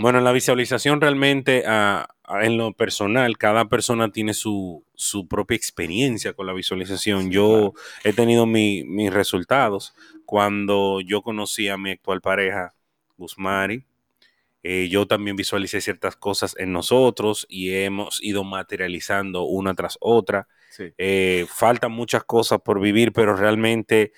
Bueno, en la visualización realmente, ah, ah, en lo personal, cada persona tiene su, su propia experiencia con la visualización.
Sí,
yo he tenido mi- mis resultados cuando yo conocí a mi actual pareja, Guzmari. Eh, yo también visualicé ciertas cosas en nosotros y hemos ido materializando una tras otra.
Sí.
Eh, faltan muchas cosas por vivir, pero realmente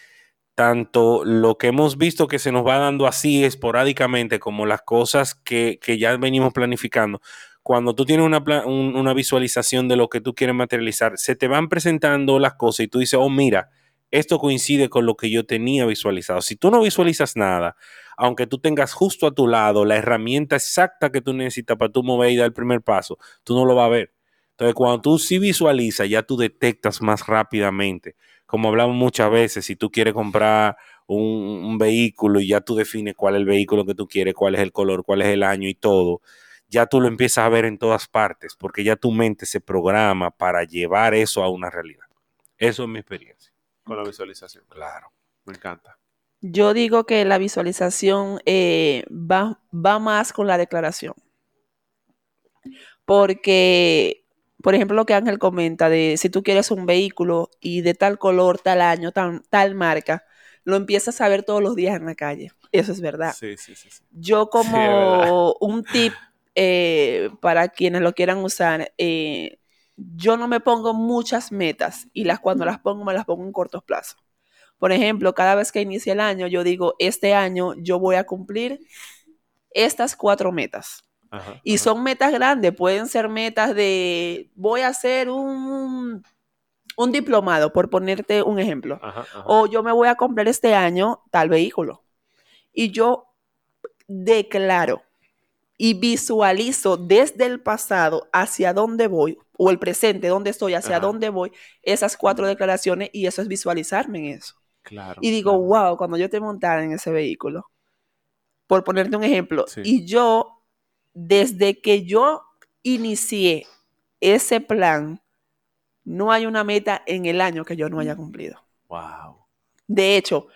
tanto lo que hemos visto que se nos va dando así esporádicamente como las cosas que, que ya venimos planificando, cuando tú tienes una, un- una visualización de lo que tú quieres materializar, se te van presentando las cosas y tú dices, oh, mira, esto coincide con lo que yo tenía visualizado. Si tú no visualizas nada, aunque tú tengas justo a tu lado la herramienta exacta que tú necesitas para tú mover y dar el primer paso, tú no lo vas a ver. Entonces, cuando tú sí visualizas, ya tú detectas más rápidamente. Como hablamos muchas veces, si tú quieres comprar un, un vehículo y ya tú defines cuál es el vehículo que tú quieres, cuál es el color, cuál es el año y todo, ya tú lo empiezas a ver en todas partes, porque ya tu mente se programa para llevar eso a una realidad. Eso es mi experiencia.
Con la visualización.
Claro.
Me encanta.
Yo digo que la visualización eh, va, va más con la declaración. Porque, por ejemplo, lo que Ángel comenta de si tú quieres un vehículo y de tal color, tal año, tal, tal marca, lo empiezas a ver todos los días en la calle. Eso es verdad.
Sí, sí, sí.
Yo [laughs] como un tip eh, para quienes lo quieran usar, eh, yo no me pongo muchas metas y las cuando las pongo me las pongo en cortos plazos. Por ejemplo, cada vez que inicia el año, yo digo, este año yo voy a cumplir estas cuatro metas.
Ajá,
Y
ajá.
son metas grandes, pueden ser metas de, voy a hacer un, un diplomado, por ponerte un ejemplo
Ajá,
o yo me voy a comprar este año tal vehículo. Y yo declaro y visualizo desde el pasado hacia dónde voy, o el presente, dónde estoy, hacia dónde voy, esas cuatro declaraciones, y eso es visualizarme en eso.
Claro.
Y digo,
claro.
wow, cuando yo te montara en ese vehículo, por ponerte un ejemplo,
Sí.
y yo, desde que yo inicié ese plan, no hay una meta en el año que yo no haya cumplido.
Wow.
De hecho,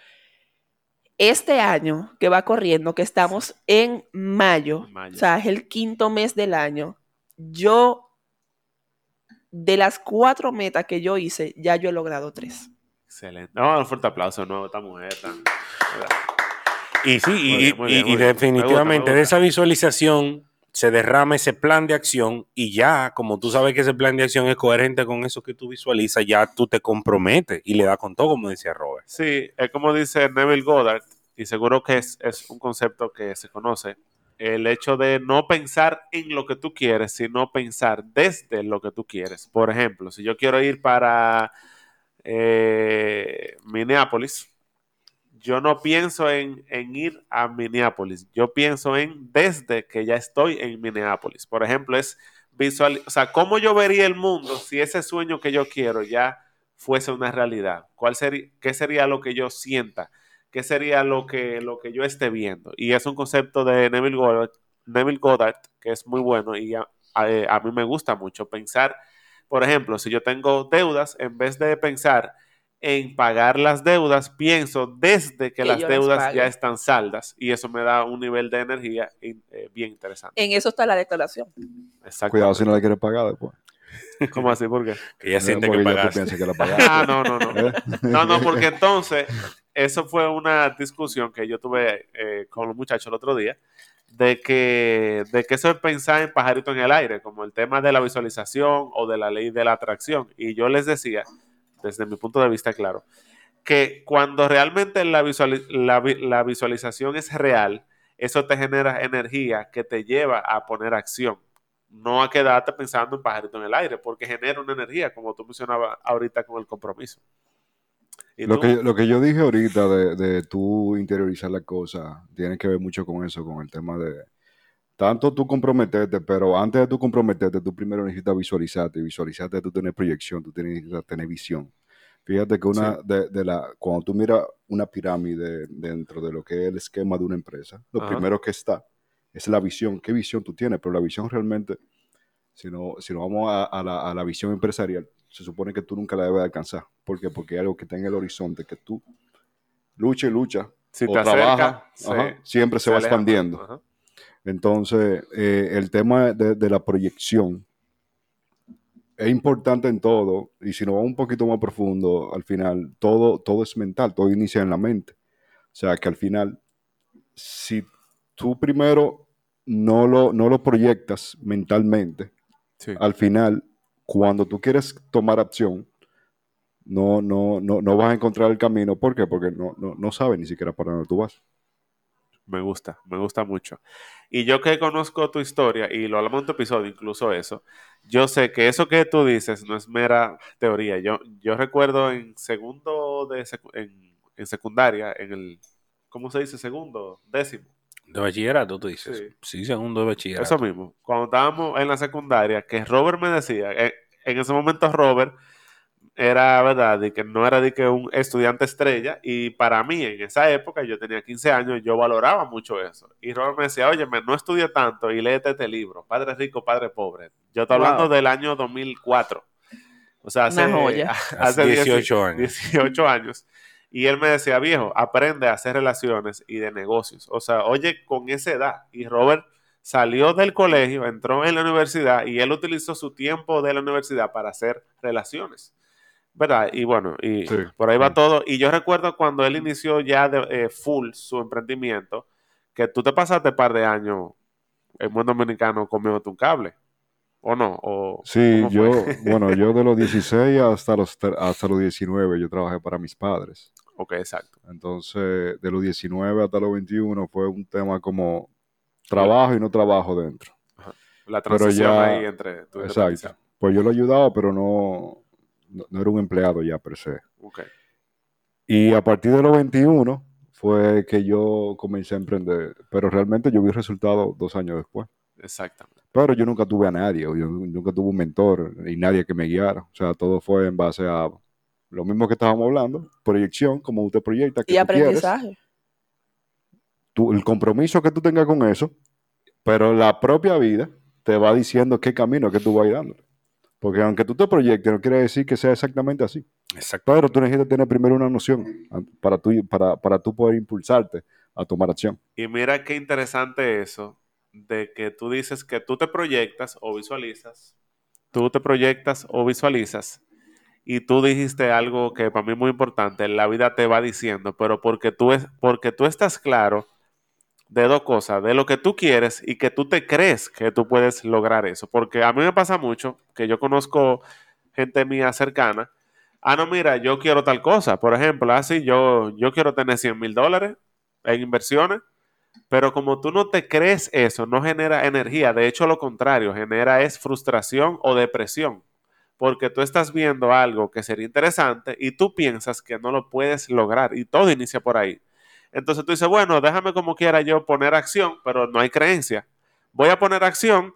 este año que va corriendo, que estamos en mayo,
Mayo.
o sea, es el quinto mes del año, yo, de las cuatro metas que yo hice, ya yo he logrado tres.
Excelente. No, un fuerte aplauso, no, esta mujer tan.
Y sí, y,
bien, muy
y-
bien,
y
muy bien. Me
definitivamente
gusta, me
de esa visualización se derrama ese plan de acción y ya, como tú sabes que ese plan de acción es coherente con eso que tú visualizas, ya tú te comprometes y le das con todo, como decía Robert.
Sí, es como dice Neville Goddard, y seguro que es, es un concepto que se conoce, el hecho de no pensar en lo que tú quieres, sino pensar desde lo que tú quieres. Por ejemplo, si yo quiero ir para eh, Minneapolis, yo no pienso en, en, ir a Minneapolis, yo pienso en desde que ya estoy en Minneapolis. Por ejemplo, es visual, o sea, cómo yo vería el mundo si ese sueño que yo quiero ya fuese una realidad. ¿Cuál sería, qué sería lo que yo sienta? ¿Qué sería lo que, lo que yo esté viendo? Y es un concepto de Neville Goddard, que es muy bueno y a, a, a mí me gusta mucho pensar, por ejemplo, si yo tengo deudas, en vez de pensar en pagar las deudas, pienso desde que,
Que
las deudas ya están saldas y eso me da un nivel de energía eh, bien interesante.
En eso está la declaración.
Exacto.
Cuidado si no la quieres pagar después. [laughs]
¿Cómo así? ¿Por qué?
Que ya siente
Porque
que pagaste.
que la [laughs] pagaste.
Ah, no, no, no.
¿eh?
No, no, porque entonces, eso fue una discusión que yo tuve eh, con los muchachos el otro día, de que, de que eso es pensar en pajarito en el aire, como el tema de la visualización o de la ley de la atracción. Y yo les decía, desde mi punto de vista, claro, que cuando realmente la, la la visualización es real, eso te genera energía que te lleva a poner acción. No a quedarte pensando en pajarito en el aire, porque genera una energía, como tú mencionabas ahorita con el compromiso. ¿Y
Lo que, lo que yo dije ahorita de, de tú interiorizar la cosa tiene que ver mucho con eso, con el tema de tanto tú comprometerte, pero antes de tú comprometerte, tú primero necesitas visualizarte, y visualizarte, tú tener proyección, tú tienes- necesitas tener visión. Fíjate que una de, de la, cuando tú miras una pirámide dentro de lo que es el esquema de una empresa, lo
Ajá.
primero que está es la visión. ¿Qué visión tú tienes? Pero la visión realmente, si no, si no vamos a, a la, a la visión empresarial, se supone que tú nunca la debes de alcanzar. ¿Por qué? Porque hay algo que está en el horizonte, que tú lucha y lucha,
si
o
te
trabaja, ajá, siempre se, va
aleja
expandiendo.
Ajá.
Entonces, eh, el tema de, de la proyección es importante en todo, y si nos vamos un poquito más profundo, al final, todo, todo es mental, todo inicia en la mente. O sea, que al final, si tú primero no lo, no lo proyectas mentalmente,
Sí.
al final, cuando tú quieres tomar acción, no, no, no, no vas a encontrar el camino. ¿Por qué? Porque no, no, no sabes ni siquiera para dónde tú vas.
Me gusta, me gusta mucho. Y yo que conozco tu historia, y lo hablamos en tu episodio, incluso eso, yo sé que eso que tú dices no es mera teoría. Yo, yo recuerdo en segundo de secu- en, en secundaria, en el, ¿cómo se dice? Segundo, décimo.
De bachillerato, tú dices.
Sí.
Sí, segundo de bachillerato.
Eso mismo. Cuando estábamos en la secundaria, que Robert me decía, eh, en ese momento Robert era, ¿verdad? De que no era de que un estudiante estrella y para mí en esa época, yo tenía 15 años, yo valoraba mucho eso. Y Robert me decía, oye, no estudie tanto y léete este libro, Padre Rico, Padre Pobre. Yo estoy
Wow.
hablando del año 2004. O sea, hace,
Una joya. [laughs]
hace
18 años.
18 años. Y él me decía, viejo, aprende a hacer relaciones y de negocios. O sea, oye, con esa edad. Y Robert salió del colegio, entró en la universidad y él utilizó su tiempo de la universidad para hacer relaciones. ¿Verdad? Y bueno, y
Sí.
por ahí va todo. Y yo recuerdo cuando él inició ya de eh, full su emprendimiento, que tú te pasaste un par de años en buen dominicano comiéndote un cable. ¿O no? ¿O
Sí, yo, bueno, yo de los [laughs] 16 hasta los, hasta los 19 yo trabajé para mis padres.
Ok, exacto.
Entonces, de los 19 hasta los 21 fue un tema como trabajo y no trabajo dentro.
La transición
ya-
ahí entre tu
Exacto. Pues yo lo ayudaba, pero no, no, no era un empleado ya per se.
Ok.
Y a partir de los 21 fue que yo comencé a emprender, pero realmente yo vi resultados dos años después.
Exactamente.
Pero yo nunca tuve a nadie, yo nunca tuve un mentor y nadie que me guiara. O sea, todo fue en base a lo mismo que estábamos hablando, proyección, como usted proyecta, que
Y
tú quieres,
aprendizaje.
tú- el compromiso que tú tengas con eso, pero la propia vida te va diciendo qué camino que tú vas a ir dando. Porque aunque tú te proyectes, no quiere decir que sea exactamente así.
Exacto.
Pero tú necesitas tener primero una noción para tú, para, para tú poder impulsarte a tomar acción.
Y mira qué interesante eso de que tú dices que tú te proyectas o visualizas, tú te proyectas o visualizas y tú dijiste algo que para mí es muy importante, la vida te va diciendo, pero porque tú, es, porque tú estás claro de dos cosas, de lo que tú quieres y que tú te crees que tú puedes lograr eso. Porque a mí me pasa mucho que yo conozco gente mía cercana. Ah, no, mira, yo quiero tal cosa. Por ejemplo, así yo, yo quiero tener 100 mil dólares en inversiones, pero como tú no te crees eso, no genera energía, de hecho lo contrario, genera es frustración o depresión, porque tú estás viendo algo que sería interesante y tú piensas que no lo puedes lograr y todo inicia por ahí. Entonces tú dices, bueno, déjame como quiera yo poner acción, pero no hay creencia. Voy a poner acción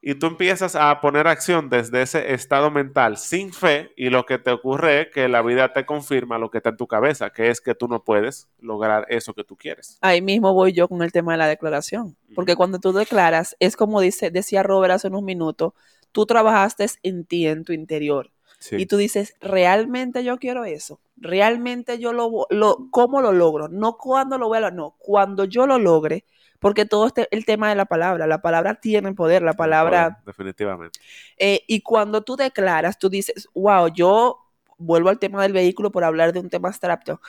y tú empiezas a poner acción desde ese estado mental sin fe y lo que te ocurre es que la vida te confirma lo que está en tu cabeza, que es que tú no puedes lograr eso que tú quieres.
Ahí mismo voy yo con el tema de la declaración, porque cuando tú declaras, es como dice, decía Robert hace unos minutos, tú trabajaste en ti, en tu interior,
Sí.
y tú dices, realmente yo quiero eso, realmente yo lo, lo ¿cómo lo logro? No cuando lo voy a no, cuando yo lo logre, porque todo este, el tema de la palabra, la palabra tiene poder, la palabra...
Definitivamente.
Eh, y cuando tú declaras, tú dices, wow, yo vuelvo al tema del vehículo por hablar de un tema abstracto.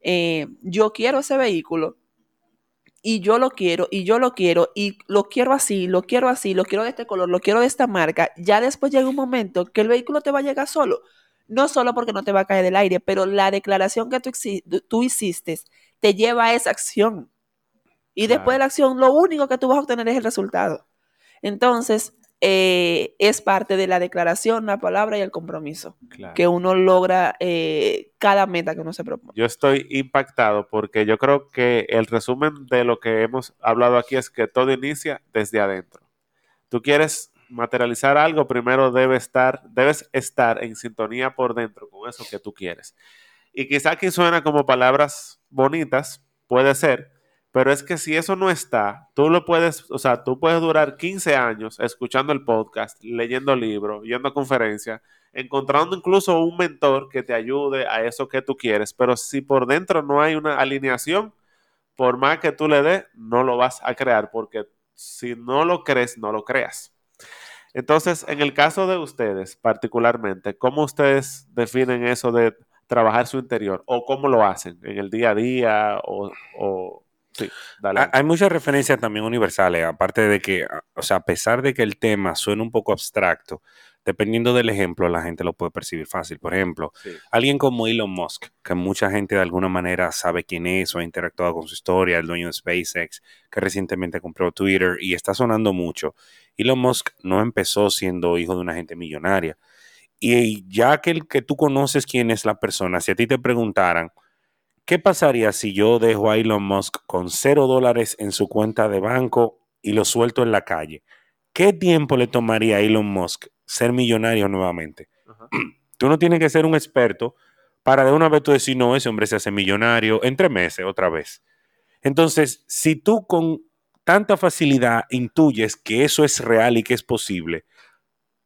Eh, yo quiero ese vehículo y yo lo quiero y yo lo quiero y lo quiero así, lo quiero así, lo quiero de este color, lo quiero de esta marca. Ya después llega un momento que el vehículo te va a llegar solo. No solo porque no te va a caer del aire, pero la declaración que tú, hiciste te lleva a esa acción. Y
Claro.
después de la acción, lo único que tú vas a obtener es el resultado. Entonces, eh, es parte de la declaración, la palabra y el compromiso
Claro.
que uno logra eh, cada meta que uno se propone.
Yo estoy impactado porque yo creo que el resumen de lo que hemos hablado aquí es que todo inicia desde adentro. Tú quieres materializar algo, primero debe estar, debes estar en sintonía por dentro con eso que tú quieres. Y quizá aquí suena como palabras bonitas, puede ser, pero es que si eso no está, tú lo puedes, o sea, tú puedes durar 15 años escuchando el podcast, leyendo libros, yendo a conferencias, encontrando incluso un mentor que te ayude a eso que tú quieres, pero si por dentro no hay una alineación, por más que tú le des, no lo vas a crear, porque si no lo crees, no lo creas. Entonces, en el caso de ustedes particularmente, ¿cómo ustedes definen eso de trabajar su interior? ¿O cómo lo hacen? ¿En el día a día? ¿O, o- sí, dale.
Ha- Hay muchas referencias también universales, aparte de que, a- o sea, a pesar de que el tema suena un poco abstracto, dependiendo del ejemplo, la gente lo puede percibir fácil. Por ejemplo,
Sí.
alguien como Elon Musk, que mucha gente de alguna manera sabe quién es o ha interactuado con su historia, el dueño de SpaceX, que recientemente compró Twitter y está sonando mucho. Elon Musk no empezó siendo hijo de una gente millonaria. Y ya que el que tú conoces quién es la persona, si a ti te preguntaran, ¿qué pasaría si yo dejo a Elon Musk con cero dólares en su cuenta de banco y lo suelto en la calle? ¿Qué tiempo le tomaría a Elon Musk ser millonario nuevamente?
Ajá. [clears throat]
Tú no tienes que ser un experto para de una vez tú decir, no, ese hombre se hace millonario en tres meses otra vez. Entonces, si tú con tanta facilidad intuyes que eso es real y que es posible,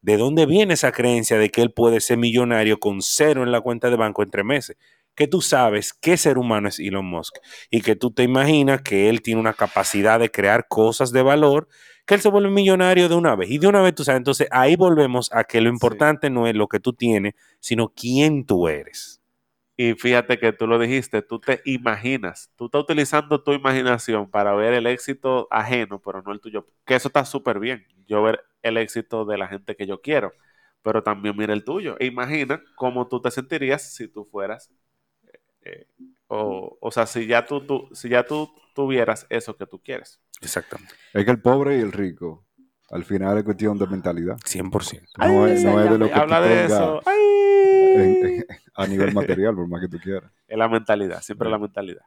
¿de dónde viene esa creencia de que él puede ser millonario con cero en la cuenta de banco en tres meses? Que tú sabes qué ser humano es Elon Musk y que tú te imaginas que él tiene una capacidad de crear cosas de valor, que él se vuelve millonario de una vez. Y de una vez tú sabes, entonces ahí volvemos a que lo importante no es lo que tú tienes, sino quién tú eres.
Y fíjate que tú lo dijiste, tú te imaginas, tú estás utilizando tu imaginación para ver el éxito ajeno, pero no el tuyo. Que eso está súper bien, yo ver el éxito de la gente que yo quiero, pero también mira el tuyo. E imagina cómo tú te sentirías si tú fueras, eh, o, o sea, si ya tú, tú- si ya tú tuvieras eso que tú quieres.
Exactamente.
Es que el pobre y el rico, al final es cuestión de mentalidad.
100%.
No, es, no es de lo que
Habla
tú
de eso. ¡Ay!
en- en- a nivel material, por más que tú quieras. [laughs]
Es la mentalidad, siempre la mentalidad.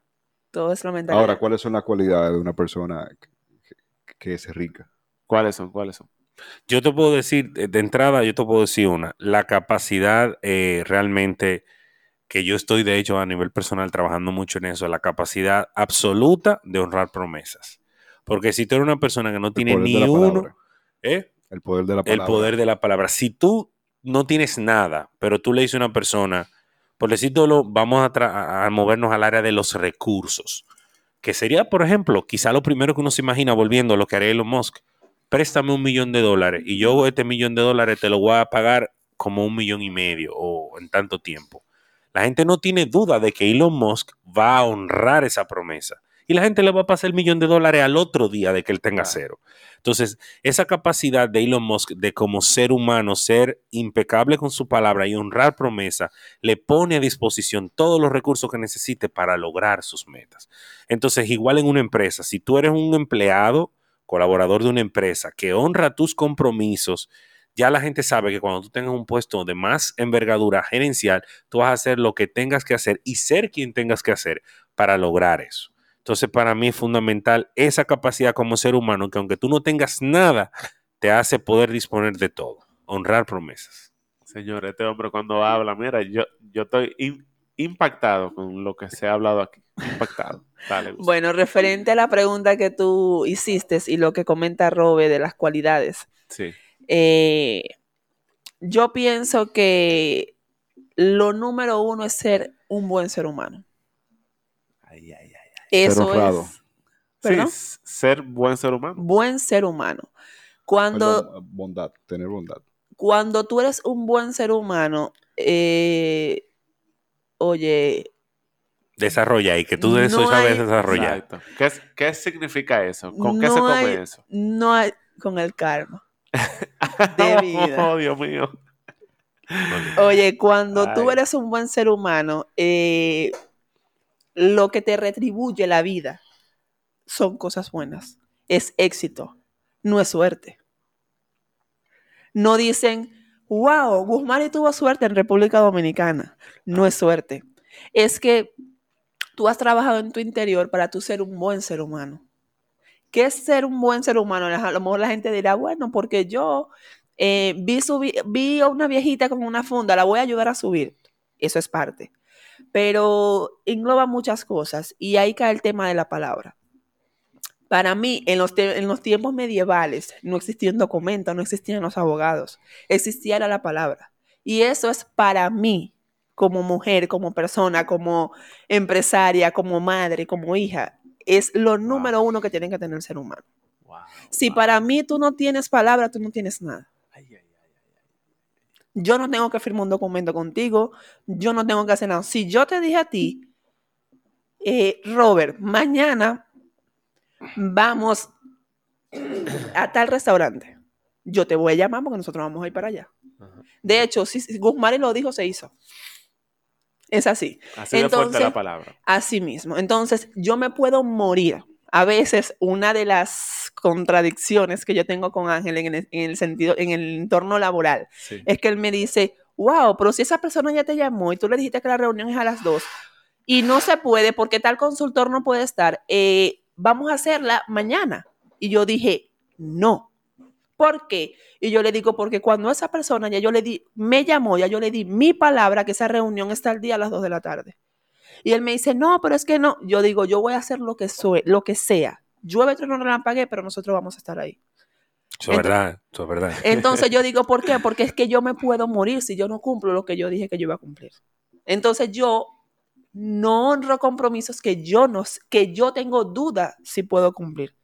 Todo es la mentalidad.
Ahora, ¿cuáles son las cualidades de una persona que, es rica?
¿Cuáles son? ¿Cuáles son?
Yo te puedo decir, de de entrada, yo te puedo decir una, la capacidad eh, realmente, que yo estoy de hecho a nivel personal trabajando mucho en eso, la capacidad absoluta de honrar promesas. Porque si tú eres una persona que no tiene ni uno. ¿eh?
El poder de la
el
palabra.
poder de la palabra. Si tú no tienes nada, pero tú le dices a una persona, por decirlo, vamos a- a movernos al área de los recursos, que sería, por ejemplo, quizá lo primero que uno se imagina volviendo a lo que haría Elon Musk, préstame un millón de dólares y yo este millón de dólares te lo voy a pagar como un millón y medio o en tanto tiempo. La gente no tiene duda de que Elon Musk va a honrar esa promesa y la gente le va a pasar el millón de dólares al otro día de que él tenga cero. Entonces, esa capacidad de Elon Musk de como ser humano ser impecable con su palabra y honrar promesa, le pone a disposición todos los recursos que necesite para lograr sus metas. Entonces, igual en una empresa, si tú eres un empleado, colaborador de una empresa que honra tus compromisos, ya la gente sabe que cuando tú tengas un puesto de más envergadura gerencial, tú vas a hacer lo que tengas que hacer y ser quien tengas que hacer para lograr eso. Entonces, para mí es fundamental esa capacidad como ser humano que aunque tú no tengas nada, te hace poder disponer de todo, honrar promesas.
Señor, este hombre cuando habla, mira, yo, yo estoy im- impactado con lo que se ha hablado aquí. Impactado. Dale.
Bueno, referente a la pregunta que tú hiciste y lo que comenta Robe de las cualidades,
Sí.
Eh, yo pienso que lo número uno es ser un buen ser humano.
Ay, ay, ay.
Eso
honrado.
es. ¿Perdón?
Sí, ser buen ser humano.
Buen ser humano. Cuando,
Perdón, bondad, tener bondad.
cuando tú eres un buen ser humano, eh, oye,
Desarrolla y que tú de eso
No
sabes
hay-
desarrollar.
Exacto. ¿Qué, es- qué significa eso? ¿Con qué se come
hay-
eso?
no hay con el karma. De [laughs] vida.
Oh, Dios mío.
Oye, cuando tú eres un buen ser humano, eh, lo que te retribuye la vida son cosas buenas. Es éxito, no es suerte. No dicen, wow, Guzmán tuvo suerte en República Dominicana. No es suerte. Es que tú has trabajado en tu interior para tú ser un buen ser humano. ¿Qué es ser un buen ser humano? A lo mejor la gente dirá, bueno, porque yo eh, vi, vi a una viejita con una funda, la voy a ayudar a subir. Eso es parte. Pero engloba muchas cosas y ahí cae el tema de la palabra. Para mí, en los, en los tiempos medievales no existía un documento, no existían los abogados, existía la palabra. Y eso es para mí, como mujer, como persona, como empresaria, como madre, como hija, es lo número uno que tiene que tener el ser humano.
Wow,
Si
wow.
para mí tú no tienes palabra, tú no tienes nada.
Ay, ay, ay.
Yo no tengo que firmar un documento contigo, yo no tengo que hacer nada. Si yo te dije a ti, eh, Robert, mañana vamos a tal restaurante, yo te voy a llamar porque nosotros vamos a ir para allá. De hecho, si si Guzmán lo dijo, se hizo. Es así.
Así fuerte
Entonces-
la palabra.
Así mismo. Entonces, yo me puedo morir. A veces, una de las contradicciones que yo tengo con Ángel en el, en el sentido, en el entorno laboral,
Sí.
es que él me dice, wow, pero si esa persona ya te llamó y tú le dijiste que la reunión es a las dos y no se puede porque tal consultor no puede estar, eh, vamos a hacerla mañana. Y yo dije, no. ¿Por qué? Y yo le digo, porque cuando esa persona ya yo le di, me llamó, ya yo le di mi palabra que esa reunión está el día a las 2 de la tarde. Y él me dice, no, pero es que no. Yo digo, yo voy a hacer lo que, soy, lo que sea. Llueve, trueno, relámpague, pero nosotros vamos a estar ahí.
Eso es verdad, eso es verdad.
Entonces yo digo, ¿por qué? [laughs] Porque es que yo me puedo morir si yo no cumplo lo que yo dije que yo iba a cumplir. Entonces yo no honro compromisos que yo no que yo tengo duda si puedo cumplir.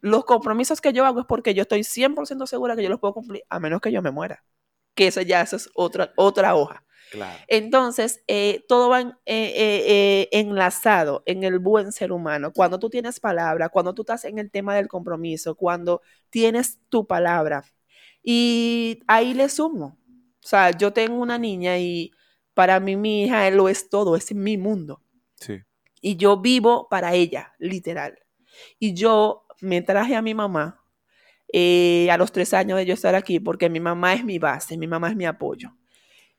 Los compromisos que yo hago es porque yo estoy 100% segura que yo los puedo cumplir a menos que yo me muera. Que eso ya eso es otra otra hoja.
Claro.
Entonces, eh, todo va en- eh, eh, enlazado en el buen ser humano. Cuando tú tienes palabra, cuando tú estás en el tema del compromiso, cuando tienes tu palabra. Y ahí le sumo. O sea, yo tengo una niña y para mí mi hija lo es todo, es mi mundo.
Sí.
Y yo vivo para ella, literal. Y yo me traje a mi mamá eh, a los tres años de yo estar aquí, porque mi mamá es mi base, mi mamá es mi apoyo.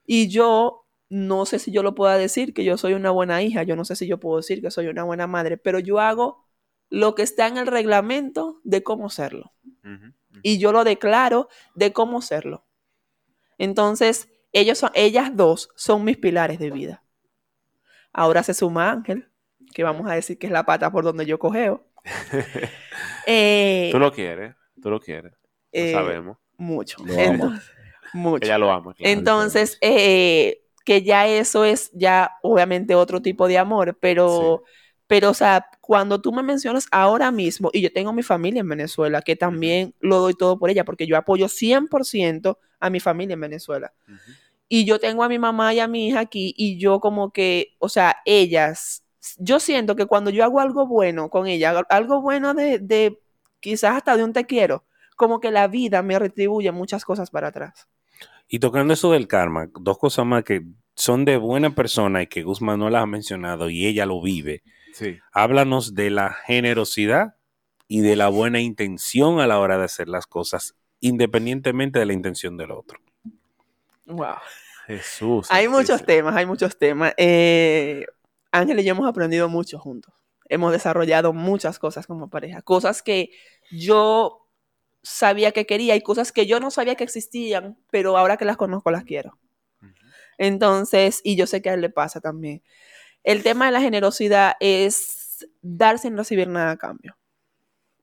Y yo no sé si yo lo pueda decir que yo soy una buena hija, yo no sé si yo puedo decir que soy una buena madre, pero yo hago lo que está en el reglamento de cómo serlo. Y yo lo declaro de cómo serlo. Entonces, ellos son, ellas dos son mis pilares de vida. Ahora se suma Ángel, que vamos a decir que es la pata por donde yo cogeo. [laughs] Eh,
Tú lo quieres, tú lo quieres. Lo
eh,
sabemos.
Mucho.
Lo ama.
Entonces, mucho.
Ella lo ama, claro.
Entonces, eh, que ya eso es ya obviamente otro tipo de amor, pero, pero, o sea, cuando tú me mencionas ahora mismo, y yo tengo mi familia en Venezuela, que también lo doy todo por ella, porque yo apoyo 100% a mi familia en Venezuela. Y yo tengo a mi mamá y a mi hija aquí, y yo como que, o sea, ellas yo siento que cuando yo hago algo bueno con ella, algo- bueno de, de quizás hasta de un te quiero, como que la vida me retribuye muchas cosas para atrás.
Y tocando eso del karma, dos cosas más que son de buena persona y que Guzmán no las ha mencionado y ella lo vive.
Sí.
Háblanos de la generosidad y de la buena intención a la hora de hacer las cosas, independientemente de la intención del otro.
Wow.
Jesús.
Hay muchos temas, hay muchos temas. Eh, Ángel y yo hemos aprendido mucho juntos. Hemos desarrollado muchas cosas como pareja. Cosas que yo sabía que quería y cosas que yo no sabía que existían, pero ahora que las conozco las quiero. Entonces, y yo sé que a él le pasa también. El tema de la generosidad es dar sin recibir nada a cambio.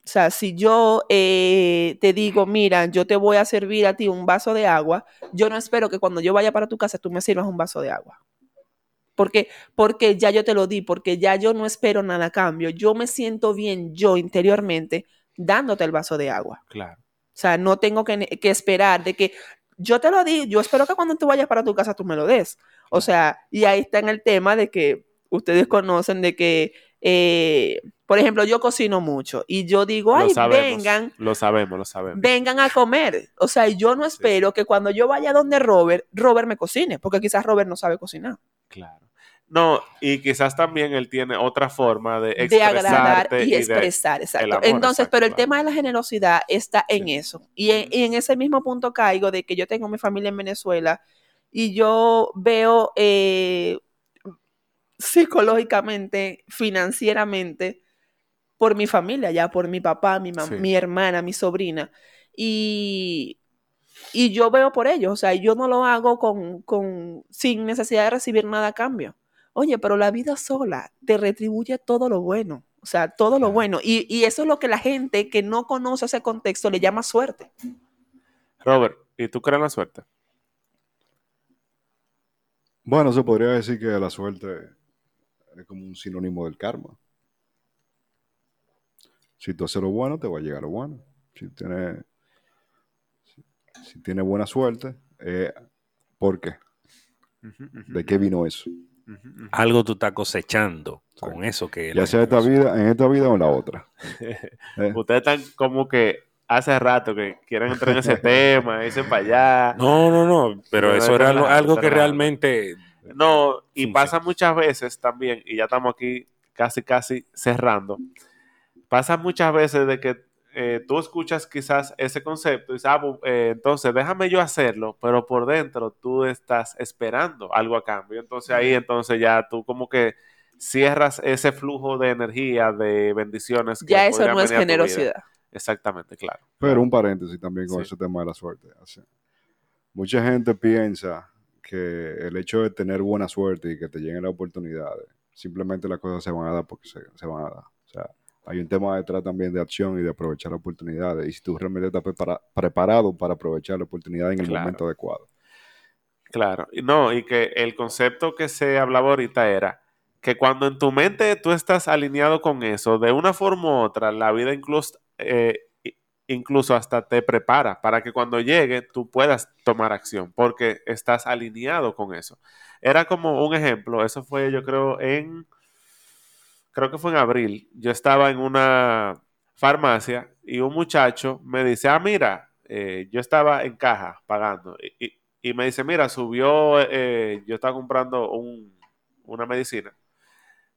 O sea, si yo eh, te digo, mira, yo te voy a servir a ti un vaso de agua, yo no espero que cuando yo vaya para tu casa tú me sirvas un vaso de agua. Porque, porque ya yo te lo di, porque ya yo no espero nada a cambio. Yo me siento bien yo interiormente dándote el vaso de agua.
Claro.
O sea, no tengo que, esperar de que yo te lo di, yo espero que cuando tú vayas para tu casa tú me lo des. O sea, y ahí está en el tema de que ustedes conocen de que, eh, por ejemplo, yo cocino mucho y yo digo,
Lo
ay,
sabemos.
vengan,
Lo sabemos, lo sabemos.
vengan a comer. O sea, yo no
Sí,
espero que cuando yo vaya donde Robert, Robert me cocine, porque quizás Robert no sabe cocinar.
Claro. No, y quizás también él tiene otra forma de
de agradar y expresar, exacto.
amor,
Entonces,
exacto,
pero el tema de la generosidad está en
Sí.
eso. Y en, y en ese mismo punto caigo de que yo tengo mi familia en Venezuela y yo veo eh, psicológicamente, financieramente, por mi familia, ya por mi papá, mi,
Sí.
mi hermana, mi sobrina. Y, y yo veo por ellos, o sea, yo no lo hago con, con, sin necesidad de recibir nada a cambio. Oye, pero la vida sola te retribuye todo lo bueno, o sea, todo lo bueno. Y, y eso es lo que la gente que no conoce ese contexto le llama suerte.
Robert, ¿y tú crees en la suerte?
Bueno, se podría decir que la suerte es como un sinónimo del karma. Si tú haces lo bueno, te va a llegar lo bueno. Si tienes, si, si tienes buena suerte, eh, ¿por qué? ¿De qué vino eso?
Algo tú estás cosechando con eso que...
Ya sea esta vida, en esta vida o en la otra. [laughs] Eh,
Ustedes están como que hace rato que quieren entrar en ese [laughs] tema, irse para allá.
No, no, no, pero
No,
eso
es
era algo, que realmente...
No, y pasa muchas veces también, y ya estamos aquí casi, casi cerrando. Pasa muchas veces de que eh, tú escuchas quizás ese concepto y dices, ah, eh, entonces déjame yo hacerlo, pero por dentro tú estás esperando algo a cambio. Entonces ahí, entonces ya tú como que cierras ese flujo de energía, de bendiciones. que
Ya eso no es generosidad.
Exactamente, claro.
Pero un paréntesis también con
Sí.
ese tema de la suerte. O sea, mucha gente piensa que el hecho de tener buena suerte y que te lleguen las oportunidades, simplemente las cosas se van a dar porque se, se van a dar. Hay un tema detrás también de acción y de aprovechar oportunidades. Y si tú realmente estás prepara- preparado para aprovechar la oportunidad en el
Claro.
momento adecuado.
Claro, no, y que el concepto que se hablaba ahorita era que cuando en tu mente tú estás alineado con eso, de una forma u otra, la vida incluso, eh, incluso hasta te prepara para que cuando llegue tú puedas tomar acción, porque estás alineado con eso. Era como un ejemplo, eso fue yo creo en, creo que fue en abril, yo estaba en una farmacia y un muchacho me dice, ah, mira, eh, yo estaba en caja pagando y, me dice, mira, subió, eh, yo estaba comprando un- una medicina,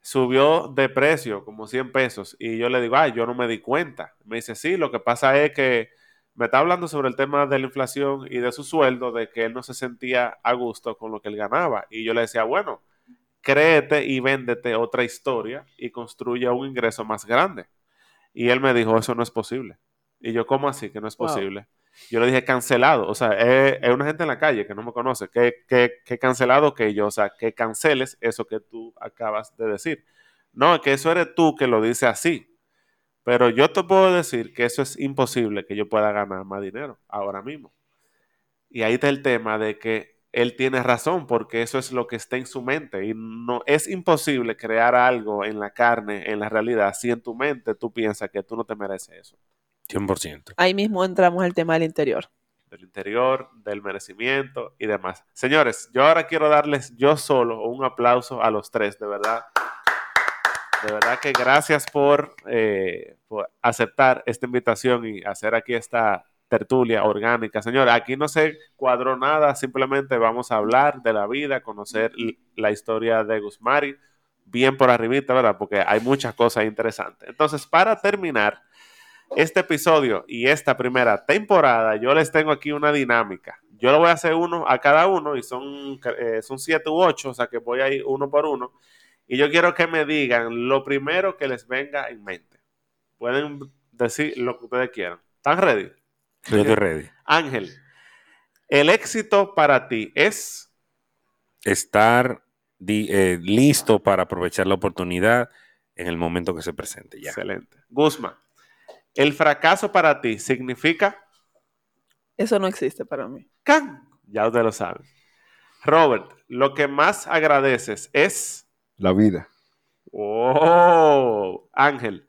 subió de precio como 100 pesos y yo le digo, ay, yo no me di cuenta. Me dice, sí, lo que pasa es que me está hablando sobre el tema de la inflación y de su sueldo, de que él no se sentía a gusto con lo que él ganaba. Y yo le decía, bueno, créete y véndete otra historia y construye un ingreso más grande. Y él me dijo, eso no es posible. Y yo, ¿cómo así que no es
Wow.
posible? Yo le dije, cancelado. O sea, es, es una gente en la calle que no me conoce. Que, que, que cancelado que yo. O sea, que canceles eso que tú acabas de decir. No, es que eso eres tú que lo dice así. Pero yo te puedo decir que eso es imposible que yo pueda ganar más dinero ahora mismo. Y ahí está el tema de que él tiene razón porque eso es lo que está en su mente y no es imposible crear algo en la carne, en la realidad, si en tu mente tú piensas que tú no te mereces eso.
100%.
Ahí mismo entramos al tema del interior.
Del interior, del merecimiento y demás. Señores, yo ahora quiero darles yo solo un aplauso a los tres, de verdad. De verdad que gracias por, eh, por aceptar esta invitación y hacer aquí esta tertulia orgánica. Señora, aquí no se cuadró nada, simplemente vamos a hablar de la vida, conocer la historia de Guzmari, bien por arribita, ¿verdad? Porque hay muchas cosas interesantes. Entonces, para terminar este episodio y esta primera temporada, yo les tengo aquí una dinámica. Yo lo voy a hacer uno a cada uno y son, eh, son siete u ocho, o sea que voy a ir uno por uno. Y yo quiero que me digan lo primero que les venga en mente. Pueden decir lo que ustedes quieran. ¿Están ready?
Yo estoy ready.
Ángel, el éxito para ti es
Estar di- eh, listo para aprovechar la oportunidad en el momento que se presente. Ya.
excelente. Guzma, el fracaso para ti significa
Eso no existe para mí.
can. Ya ustedes lo saben. Robert, lo que más agradeces es
La vida.
oh, Ángel,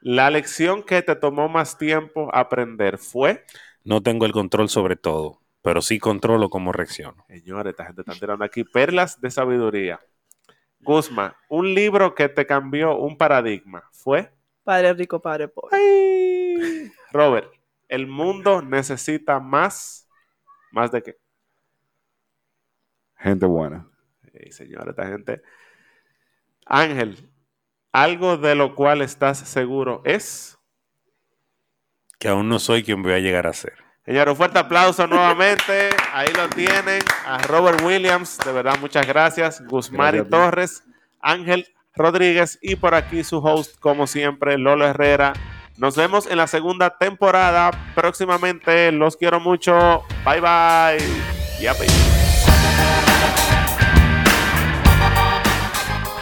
la lección que te tomó más tiempo aprender fue
No tengo el control sobre todo, pero sí controlo cómo reacciono.
Señores, esta gente está tirando aquí perlas de sabiduría. Guzma, un libro que te cambió un paradigma fue.
Padre rico, padre pobre.
¡Ay! Robert, el mundo necesita más. ¿Más de qué?
Gente buena.
Sí, señores, esta gente. Ángel, algo de lo cual estás seguro es.
Que aún no soy quien voy a llegar a ser.
Señor, un fuerte aplauso nuevamente. Ahí lo tienen. A Robert Williams, de verdad, muchas gracias. Guzmari
Gracias.
Torres, Ángel Rodríguez y por aquí su host, como siempre, Lolo Herrera. Nos vemos en la segunda temporada próximamente. Los quiero mucho. Bye bye. Ya,